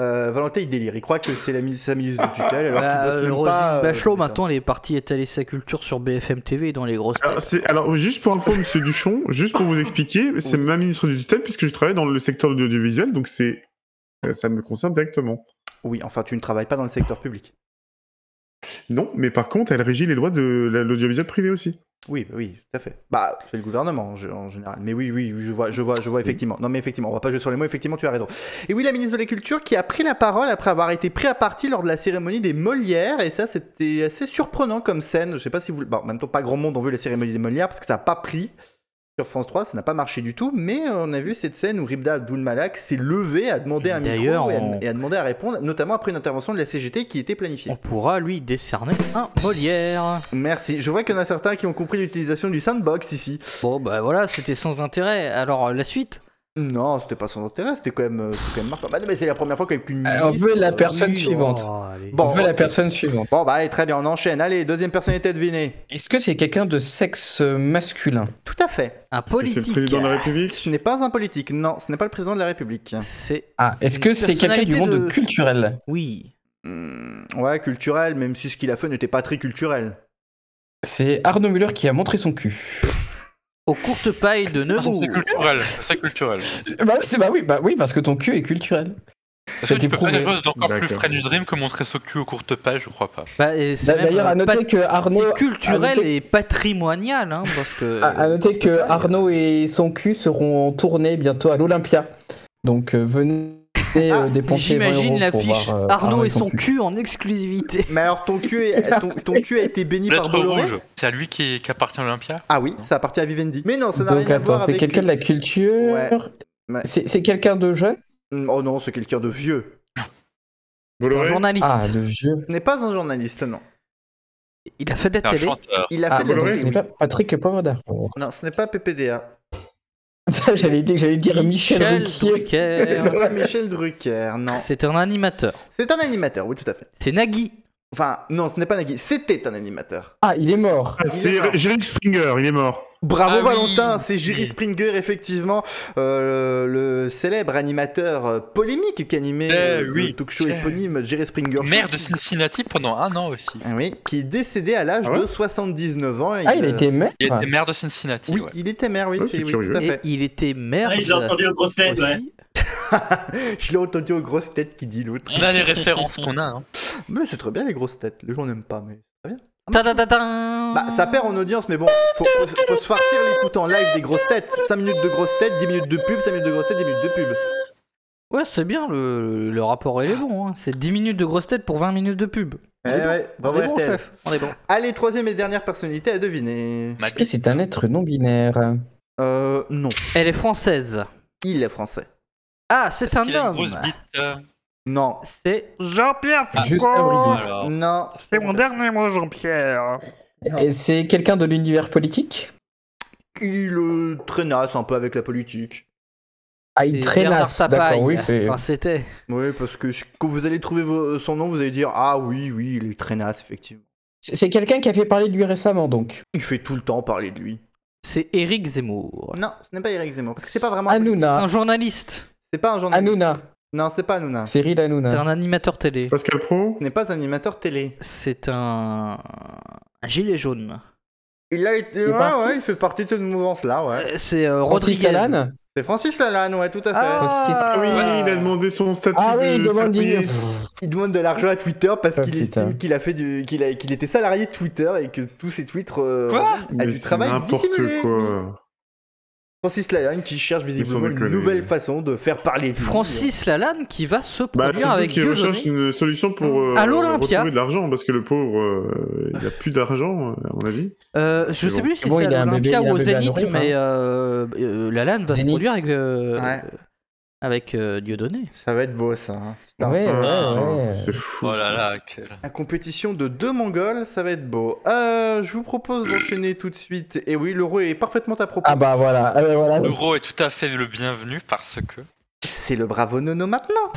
Speaker 1: Euh, Valentin il délire, il croit que c'est la sa ministre de tutelle alors
Speaker 4: Bah,
Speaker 1: qu'il bosse
Speaker 4: euh,
Speaker 1: même
Speaker 4: Roselyne
Speaker 1: pas. euh,
Speaker 4: Bachelot, maintenant, elle est partie étaler sa culture sur BFM TV dans les grosses
Speaker 2: Alors,
Speaker 4: têtes.
Speaker 2: c'est- alors, juste pour info, monsieur Duchon, juste pour vous expliquer, c'est ma ministre de tutelle puisque je travaille dans le secteur de l'audiovisuel, donc c'est euh, ça me concerne directement.
Speaker 1: Oui, enfin tu ne travailles pas dans le secteur public.
Speaker 2: Non, mais par contre, elle régit les droits de la- l'audiovisuel privé aussi.
Speaker 1: Oui, oui, tout à fait. Bah, c'est le gouvernement en général. Mais oui, oui, je vois, je vois, je vois effectivement. Non, mais effectivement, on va pas jouer sur les mots. Effectivement, tu as raison. Et oui, la ministre de la Culture qui a pris la parole après avoir été pris à partie lors de la cérémonie des Molières. Et ça, c'était assez surprenant comme scène. Je sais pas si vous. Bon, en même temps, pas grand monde ont vu la cérémonie des Molières parce que ça n'a pas pris. Sur France 3, ça n'a pas marché du tout, mais euh, on a vu cette scène où Ribda Abdul Malak s'est levé, a demandé un micro et a,
Speaker 4: on-
Speaker 1: et a demandé à répondre, notamment après une intervention de la CGT qui était planifiée.
Speaker 4: On pourra lui décerner un Molière.
Speaker 1: Merci. Je vois qu'il y en a certains qui ont compris l'utilisation du sandbox ici.
Speaker 4: Bon, bah voilà, c'était sans intérêt. Alors, la suite?
Speaker 1: Non, c'était pas sans intérêt, c'était quand même, euh, quand même marquant. Bah non, mais c'est la première fois qu'avec une
Speaker 6: Euh, On veut la
Speaker 1: euh,
Speaker 6: personne
Speaker 4: Oui,
Speaker 6: suivante.
Speaker 4: oh.
Speaker 1: Bon,
Speaker 6: On veut la personne suivante.
Speaker 1: Bon, bah allez, très bien, on enchaîne. Allez, deuxième personnalité à deviner.
Speaker 6: Est-ce que c'est quelqu'un de sexe masculin?
Speaker 1: Tout à fait.
Speaker 4: Un
Speaker 2: Est-ce que C'est
Speaker 4: politique.
Speaker 2: le président de la République?
Speaker 1: Ce n'est pas un politique, non, ce n'est pas le président de la République.
Speaker 4: C'est.
Speaker 6: Ah, est-ce que c'est quelqu'un du monde culturel?
Speaker 4: Oui.
Speaker 1: Hmm, ouais, culturel, même si ce qu'il a fait n'était pas très culturel.
Speaker 6: C'est Arnaud Muller qui a montré son cul.
Speaker 4: Aux courtes pailles de
Speaker 3: Ah,
Speaker 4: Nemours.
Speaker 3: C'est culturel, c'est culturel.
Speaker 6: Bah bah oui, bah oui, parce que ton cul est culturel.
Speaker 3: Est-ce que tu peux faire quelque
Speaker 6: prouvé.
Speaker 3: chose d'encore plus. French Dream que montrer son cul aux courtes pages Je crois pas.
Speaker 4: Bah, et c'est même,
Speaker 6: D'ailleurs, à noter que Arnaud.
Speaker 4: c'est culturel
Speaker 6: noter-
Speaker 4: et patrimonial, hein, parce que.
Speaker 6: À, à noter que Arnaud et son cul seront en tournée bientôt à l'Olympia. Donc euh, venez euh,
Speaker 1: Ah,
Speaker 6: dépenser 20
Speaker 4: J'imagine l'affiche
Speaker 6: euh,
Speaker 4: Arnaud et son
Speaker 6: cul.
Speaker 4: cul en exclusivité.
Speaker 1: Mais alors, ton cul, est- ton, ton cul a été béni par Bolloré
Speaker 3: rouge, c'est à lui qui, qui appartient à l'Olympia?
Speaker 1: Ah oui, ça appartient à Vivendi. Mais non, ça n'a rien à
Speaker 6: attends,
Speaker 1: voir
Speaker 6: c'est quelqu'un de la culture.
Speaker 1: Ouais. Ouais.
Speaker 6: C'est c'est quelqu'un de jeune?
Speaker 1: Hmm, Oh non, c'est quelqu'un de vieux.
Speaker 4: C'est un
Speaker 2: Bolloré?
Speaker 4: journaliste.
Speaker 6: Ah, de vieux.
Speaker 1: Ce n'est pas un journaliste, non.
Speaker 4: Il a fait de la télé.
Speaker 1: Il a
Speaker 6: Ah,
Speaker 1: fait de la
Speaker 2: Bolloré
Speaker 6: pas Patrick Poivre.
Speaker 1: Non, ce n'est pas PPDA.
Speaker 6: Ça, j'allais dire, j'allais dire Michel.
Speaker 4: Drucker.
Speaker 1: Pas Michel Drucker, non.
Speaker 4: C'est un animateur.
Speaker 1: C'est un animateur, oui, tout à fait.
Speaker 4: C'est Nagui.
Speaker 1: Enfin, non, ce n'est pas Nagui, c'était un animateur.
Speaker 6: Ah, il est mort.
Speaker 2: Ah, C'est Jerry Springer, il est mort.
Speaker 1: Bravo
Speaker 3: Ah oui.
Speaker 1: Valentin, c'est Jerry Springer, effectivement, euh, le célèbre animateur euh, polémique qui animait
Speaker 3: Eh
Speaker 1: euh, le
Speaker 3: oui.
Speaker 1: talk show
Speaker 3: Eh.
Speaker 1: éponyme Jerry Springer. Show.
Speaker 3: Maire de Cincinnati pendant un an aussi.
Speaker 1: Ah Oui, qui est décédé à l'âge
Speaker 2: Ah ouais
Speaker 1: de 79 ans. et
Speaker 6: Ah, il a
Speaker 1: euh,
Speaker 6: été maire.
Speaker 3: Il était maire de Cincinnati.
Speaker 1: Oui,
Speaker 3: ouais.
Speaker 1: il était maire, oui,
Speaker 2: Oh,
Speaker 1: c'est oui,
Speaker 2: curieux.
Speaker 1: tout à
Speaker 4: Et
Speaker 1: fait.
Speaker 4: il était maire.
Speaker 7: Ouais, j'ai entendu aux grosses têtes, ouais.
Speaker 1: Je l'ai entendu aux grosses têtes qui dit l'autre.
Speaker 3: On a les références qu'on a. Hein.
Speaker 1: Mais c'est très bien les grosses têtes, les gens n'aiment pas, mais c'est très bien. Bah, ça perd en audience, mais bon, faut, faut, faut se farcir l'écoute en live des grosses têtes. 5 minutes de grosses têtes, 10 minutes de pub, 5 minutes de grosses têtes, 10 minutes de pub.
Speaker 4: Ouais, c'est bien, le, le rapport il est bon. hein. C'est 10 minutes de grosse tête pour 20 minutes de pub.
Speaker 1: Eh
Speaker 4: bon. On est bon, chef. On est bon.
Speaker 1: Allez, troisième et dernière personnalité à deviner.
Speaker 6: Est-ce que c'est un être non binaire
Speaker 1: Euh, non.
Speaker 4: Elle est française.
Speaker 1: Il est français.
Speaker 4: Ah, c'est un
Speaker 3: une
Speaker 4: homme.
Speaker 3: grosse bite euh
Speaker 1: Non.
Speaker 4: C'est Jean-Pierre
Speaker 3: Ah,
Speaker 6: Juste
Speaker 4: Foucault.
Speaker 3: Alors.
Speaker 1: Non.
Speaker 4: C'est mon dernier mot, Jean-Pierre.
Speaker 6: Et c'est quelqu'un de l'univers politique?
Speaker 1: Il euh, traînasse un peu avec la politique.
Speaker 6: Ah, il traînasse, d'accord, oui, c'est...
Speaker 4: Enfin, c'était.
Speaker 1: Oui, parce que quand vous allez trouver son nom, vous allez dire Ah oui, oui, il est traînasse, effectivement.
Speaker 6: C'est c'est quelqu'un qui a fait parler de lui récemment, donc.
Speaker 1: Il fait tout le temps parler de lui.
Speaker 4: C'est Éric Zemmour.
Speaker 1: Non, ce n'est pas Eric Zemmour, parce que c'est pas vraiment. un
Speaker 4: C'est
Speaker 6: Hanouna.
Speaker 4: un journaliste.
Speaker 1: C'est pas un journaliste.
Speaker 6: Hanouna.
Speaker 1: Non, c'est pas Hanouna.
Speaker 6: Cyril
Speaker 4: C'est
Speaker 6: Hanouna.
Speaker 4: un animateur télé.
Speaker 2: Pascal Pro
Speaker 1: n'est pas un animateur télé.
Speaker 4: C'est un... un gilet jaune.
Speaker 1: Il a été.
Speaker 6: Il est
Speaker 1: Ouais, il fait partie de cette mouvance-là, ouais.
Speaker 4: Euh, C'est euh,
Speaker 6: Francis
Speaker 4: Rodriguez.
Speaker 6: Lalanne
Speaker 1: C'est Francis Lalanne, ouais, tout à fait.
Speaker 4: Ah,
Speaker 2: Oui, il a demandé son statut
Speaker 6: Ah oui, il
Speaker 2: de
Speaker 6: demande.
Speaker 1: Il demande de l'argent à Twitter parce
Speaker 6: Ah,
Speaker 1: qu'il
Speaker 6: putain.
Speaker 1: estime qu'il a fait du, qu'il a- qu'il était salarié de Twitter et que tous ses tweets euh,
Speaker 3: Quoi?
Speaker 1: a
Speaker 2: Mais
Speaker 1: du
Speaker 2: c'est
Speaker 1: travail
Speaker 2: n'importe
Speaker 1: dissimulé.
Speaker 2: quoi.
Speaker 1: Francis Lalanne qui cherche visiblement une nouvelle façon de faire parler de.
Speaker 4: Francis Lalanne qui va se
Speaker 2: Bah,
Speaker 4: produire
Speaker 2: surtout
Speaker 4: avec Dieudonné.
Speaker 2: recherche une solution pour euh,
Speaker 4: À l'Olympia.
Speaker 2: retrouver de l'argent, parce que le pauvre, euh, il a plus d'argent, à mon avis.
Speaker 4: Euh, je
Speaker 2: Mais
Speaker 4: sais
Speaker 2: bon.
Speaker 4: plus si
Speaker 6: Bon,
Speaker 4: c'est à l'Olympia ou au Zénith, mais
Speaker 6: hein.
Speaker 4: euh, euh, Lalanne va se produire avec, euh,
Speaker 1: Ouais.
Speaker 4: Avec euh, Dieudonné.
Speaker 1: Ça va être beau ça. hein.
Speaker 6: Ouais, ouais.
Speaker 2: C'est fou.
Speaker 3: Oh là là, quel...
Speaker 1: La compétition de deux Mongols, ça va être beau. Euh, je vous propose d'enchaîner tout de suite. Et oui, l'euro est parfaitement à propos.
Speaker 6: Ah bah voilà, ah bah voilà.
Speaker 3: L'euro est tout à fait le bienvenu parce que.
Speaker 1: C'est le bravo nono maintenant.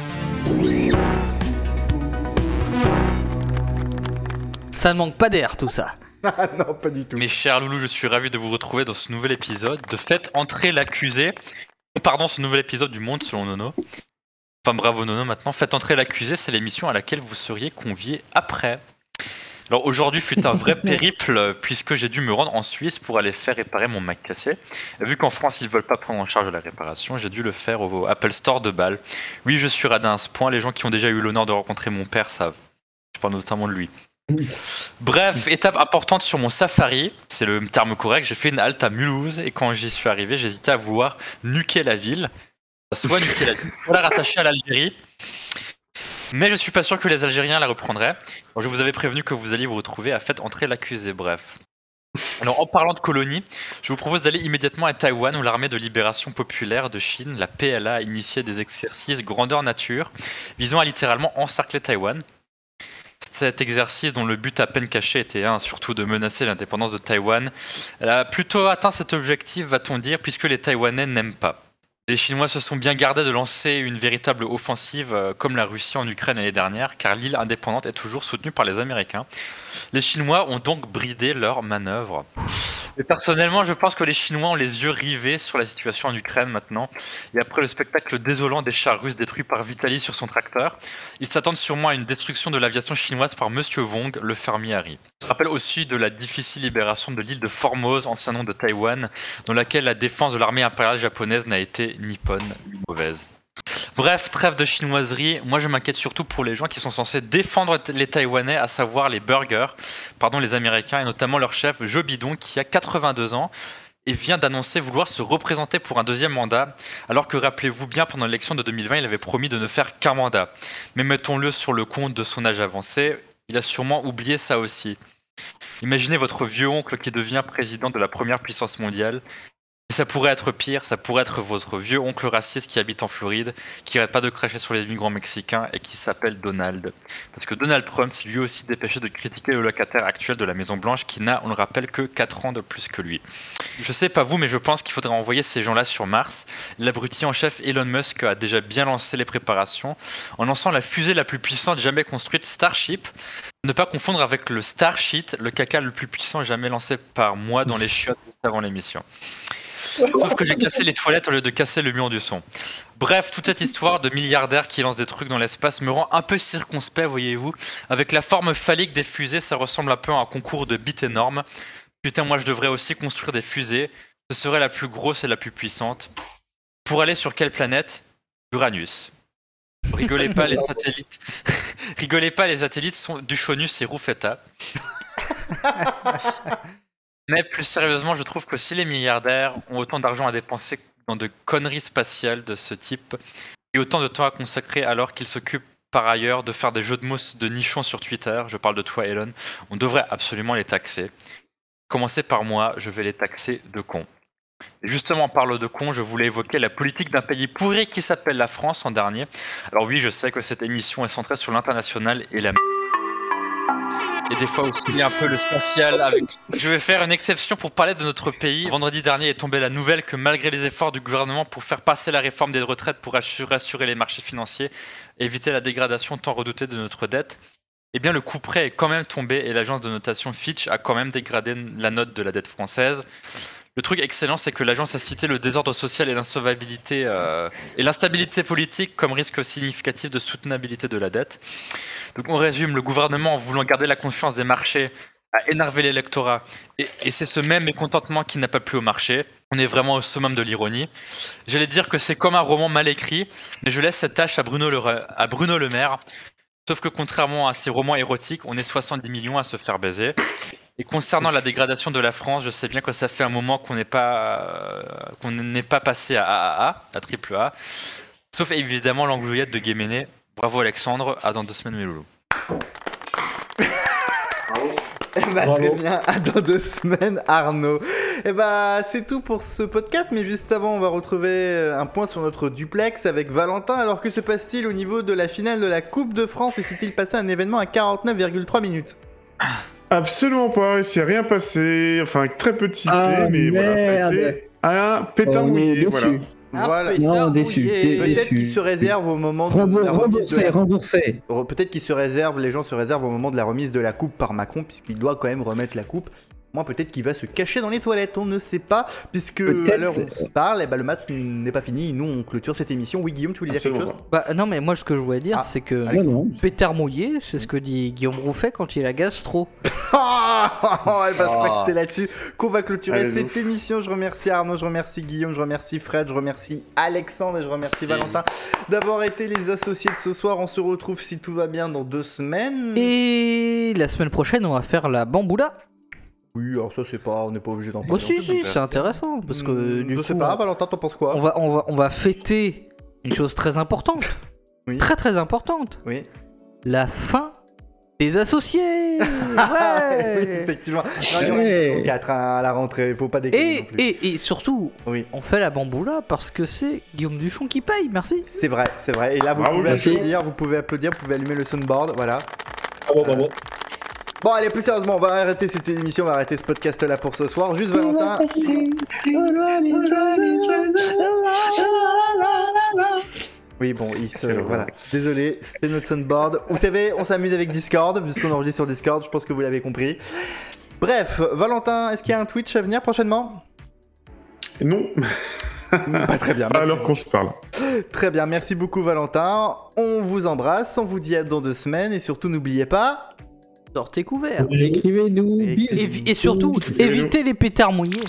Speaker 4: Ça ne manque pas d'air tout ça.
Speaker 1: Ah non, pas du tout.
Speaker 3: Mes chers loulous, je suis ravi de vous retrouver dans ce nouvel épisode de Faites entrer l'accusé. Pardon, ce nouvel épisode du Monde selon Nono. Enfin, bravo Nono maintenant. Faites entrer l'accusé, c'est l'émission à laquelle vous seriez convié après. Alors aujourd'hui fut un vrai périple puisque j'ai dû me rendre en Suisse pour aller faire réparer mon Mac cassé. Vu qu'en France ils veulent pas prendre en charge la réparation, j'ai dû le faire au Apple Store de Bâle. Oui, je suis radin à ce point. Les gens qui ont déjà eu l'honneur de rencontrer mon père savent. Je parle notamment de lui. Bref, étape importante sur mon safari, c'est le terme correct, j'ai fait une halte à Mulhouse et quand j'y suis arrivé, j'hésitais à vouloir nuquer la ville, soit nuquer la ville, soit la rattacher à l'Algérie. Mais je suis pas sûr que les Algériens la reprendraient. Je vous avais prévenu que vous alliez vous retrouver à fait entrer l'accusé, bref. Alors en parlant de colonies, je vous propose d'aller immédiatement à Taïwan où l'armée de libération populaire de Chine, la PLA, a initié des exercices grandeur nature visant à littéralement encercler Taïwan. Cet exercice, dont le but à peine caché était un, surtout de menacer l'indépendance de Taïwan, elle a plutôt atteint cet objectif, va-t-on dire, puisque les Taïwanais n'aiment pas. Les Chinois se sont bien gardés de lancer une véritable offensive euh, comme la Russie en Ukraine l'année dernière, car l'île indépendante est toujours soutenue par les Américains. Les Chinois ont donc bridé leur manœuvre. Personnellement, je pense que les Chinois ont les yeux rivés sur la situation en Ukraine maintenant. Et après le spectacle désolant des chars russes détruits par Vitali sur son tracteur, ils s'attendent sûrement à une destruction de l'aviation chinoise par Monsieur Wong, le fermier Harry. Je rappelle aussi de la difficile libération de l'île de Formose, ancien nom de Taïwan, dans laquelle la défense de l'armée impériale japonaise n'a été ni bonne ni mauvaise. Bref, trêve de chinoiserie. Moi, je m'inquiète surtout pour les gens qui sont censés défendre les Taïwanais, à savoir les burgers, pardon, les Américains, et notamment leur chef Joe Bidon, qui a 82 ans et vient d'annoncer vouloir se représenter pour un deuxième mandat, alors que rappelez-vous bien, pendant l'élection de 2020, il avait promis de ne faire qu'un mandat. Mais mettons-le sur le compte de son âge avancé, il a sûrement oublié ça aussi. Imaginez votre vieux oncle qui devient président de la première puissance mondiale. Et ça pourrait être pire, ça pourrait être votre vieux oncle raciste qui habite en Floride, qui arrête pas de cracher sur les migrants mexicains et qui s'appelle Donald. Parce que Donald Trump s'est lui aussi dépêché de critiquer le locataire actuel de la Maison Blanche qui n'a, on le rappelle, que 4 ans de plus que lui. Je sais pas vous, mais je pense qu'il faudrait envoyer ces gens-là sur Mars. L'abruti en chef Elon Musk a déjà bien lancé les préparations en lançant la fusée la plus puissante jamais construite, Starship. Ne pas confondre avec le Starship, le caca le plus puissant jamais lancé par moi dans les chiottes juste avant l'émission. Sauf que j'ai cassé les toilettes au lieu de casser le mur du son. Bref, toute cette histoire de milliardaires qui lancent des trucs dans l'espace me rend un peu circonspect, voyez-vous. Avec la forme phallique des fusées, ça ressemble un peu à un concours de bits énormes. Putain, moi je devrais aussi construire des fusées. Ce serait la plus grosse et la plus puissante. Pour aller sur quelle planète? Uranus. Rigolez pas, les satellites. Rigolez pas, les satellites sont Duchonus et Rufetta. Mais plus sérieusement, je trouve que si les milliardaires ont autant d'argent à dépenser dans de conneries spatiales de ce type, et autant de temps à consacrer alors qu'ils s'occupent par ailleurs de faire des jeux de mots de nichons sur Twitter, je parle de toi Elon, on devrait absolument les taxer. Commencez par moi, je vais les taxer de cons. Justement, en parlant de cons, je voulais évoquer la politique d'un pays pourri qui s'appelle la France en dernier. Alors oui, je sais que cette émission est centrée sur l'international et la et des fois aussi un peu le spatial. Je vais faire une exception pour parler de notre pays. Vendredi dernier est tombée la nouvelle que malgré les efforts du gouvernement pour faire passer la réforme des retraites pour assurer les marchés financiers, éviter la dégradation tant redoutée de notre dette, eh bien le coup près est quand même tombé et l'agence de notation Fitch a quand même dégradé la note de la dette française. Le truc excellent, c'est que l'agence a cité le désordre social et l'insolvabilité euh, et l'instabilité politique comme risque significatif de soutenabilité de la dette. Donc on résume, le gouvernement, en voulant garder la confiance des marchés, a énervé l'électorat. Et, c'est ce même mécontentement qui n'a pas plu au marché. On est vraiment au summum de l'ironie. J'allais dire que c'est comme un roman mal écrit, mais je laisse cette tâche à Bruno le Maire. Sauf que contrairement à ces romans érotiques, on est 70 millions à se faire baiser. Et concernant la dégradation de la France, je sais bien que ça fait un moment qu'on n'est pas euh, qu'on n'est pas passé à AAA, à triple A. Sauf évidemment l'anglouillette de Guéméné. Bravo Alexandre, à dans deux semaines mes loulous.
Speaker 1: Eh bah,
Speaker 5: Bravo.
Speaker 1: très bien, à dans deux semaines, Arnaud. Et bah, c'est tout pour ce podcast, mais juste avant, on va retrouver euh, un point sur notre duplex avec Valentin. Alors, que se passe-t-il au niveau de la finale de la Coupe de France et s'est-il passé un événement à 49,3 minutes?
Speaker 2: Absolument pas, il s'est rien passé. Enfin, très sifflets,
Speaker 7: Ah,
Speaker 2: mais voilà, ça a
Speaker 7: merde.
Speaker 2: été un
Speaker 7: est
Speaker 2: mouillé. Voilà.
Speaker 1: Voilà.
Speaker 7: Non, déçu, dé-
Speaker 1: Peut-être
Speaker 7: déçu.
Speaker 1: qu'il se réserve au moment de
Speaker 7: Rembour-
Speaker 1: la remise
Speaker 7: Remboursé,
Speaker 1: la... Peut-être qu'il se réserve, les gens se réservent au moment de la remise de la coupe par Macron, puisqu'il doit quand même remettre la coupe. Moi, peut-être qu'il va se cacher dans les toilettes, on ne sait pas, puisque à l'heure où on se parle, eh ben, le match n'est pas fini. Nous, on clôture cette émission. Oui, Guillaume, tu voulais dire quelque chose
Speaker 4: Bah non, mais moi ce que je voulais dire,
Speaker 1: Ah.
Speaker 4: c'est que
Speaker 7: Non, non.
Speaker 4: pétard mouillé, c'est ce que dit Guillaume Rouffet quand il a gastro.
Speaker 1: Ah, eh ben, je crois
Speaker 3: Ah.
Speaker 1: que c'est là-dessus qu'on va clôturer
Speaker 2: Allez,
Speaker 1: cette émission. Je remercie Arnaud, je remercie Guillaume, je remercie Fred, je remercie Alexandre et je remercie
Speaker 3: Merci.
Speaker 1: Valentin d'avoir été les associés de ce soir. On se retrouve si tout va bien dans deux semaines.
Speaker 4: Et la semaine prochaine, on va faire la bamboula.
Speaker 1: Oui, alors ça c'est pas, on n'est pas obligé d'en
Speaker 4: Bah
Speaker 1: parler.
Speaker 4: si,
Speaker 1: en public.
Speaker 4: si, c'est intéressant parce que
Speaker 1: Hmm,
Speaker 4: du
Speaker 1: je
Speaker 4: coup,
Speaker 1: sais pas,
Speaker 4: on-
Speaker 1: Valentin, t'en penses quoi
Speaker 4: on va, on va, on va fêter une chose très importante,
Speaker 1: Oui.
Speaker 4: très très importante,
Speaker 1: Oui.
Speaker 4: la fin des associés.
Speaker 1: Oui,
Speaker 4: ouais.
Speaker 1: effectivement. Non, il y 4 hein, à la rentrée, faut pas déconner non
Speaker 4: Et,
Speaker 1: plus.
Speaker 4: et, et surtout,
Speaker 1: Oui.
Speaker 4: on fait la bamboula parce que c'est Guillaume Duchon qui paye, merci.
Speaker 1: C'est vrai, c'est vrai. Et là, vous
Speaker 2: Bravo,
Speaker 1: pouvez
Speaker 7: merci.
Speaker 1: applaudir, vous pouvez applaudir, vous pouvez allumer le soundboard, voilà.
Speaker 5: Bravo, bravo.
Speaker 1: Bon, allez, plus sérieusement, on va arrêter cette émission, on va arrêter ce podcast là pour ce soir. Juste Valentin. Oui, bon, il se. Voilà. Désolé, c'est notre soundboard. Vous savez, on s'amuse avec Discord, puisqu'on enregistre sur Discord, je pense que vous l'avez compris. Bref, Valentin, est-ce qu'il y a un Twitch à venir prochainement?
Speaker 2: Non,
Speaker 1: Pas très bien. merci.
Speaker 2: alors qu'on se parle.
Speaker 1: Très bien, merci beaucoup Valentin. On vous embrasse, on vous dit à dans deux semaines et surtout n'oubliez pas.
Speaker 4: Sortez couverts.
Speaker 7: Écrivez-nous.
Speaker 1: Et-
Speaker 7: bisous.
Speaker 4: Et, et surtout, évitez les pétards mouillés.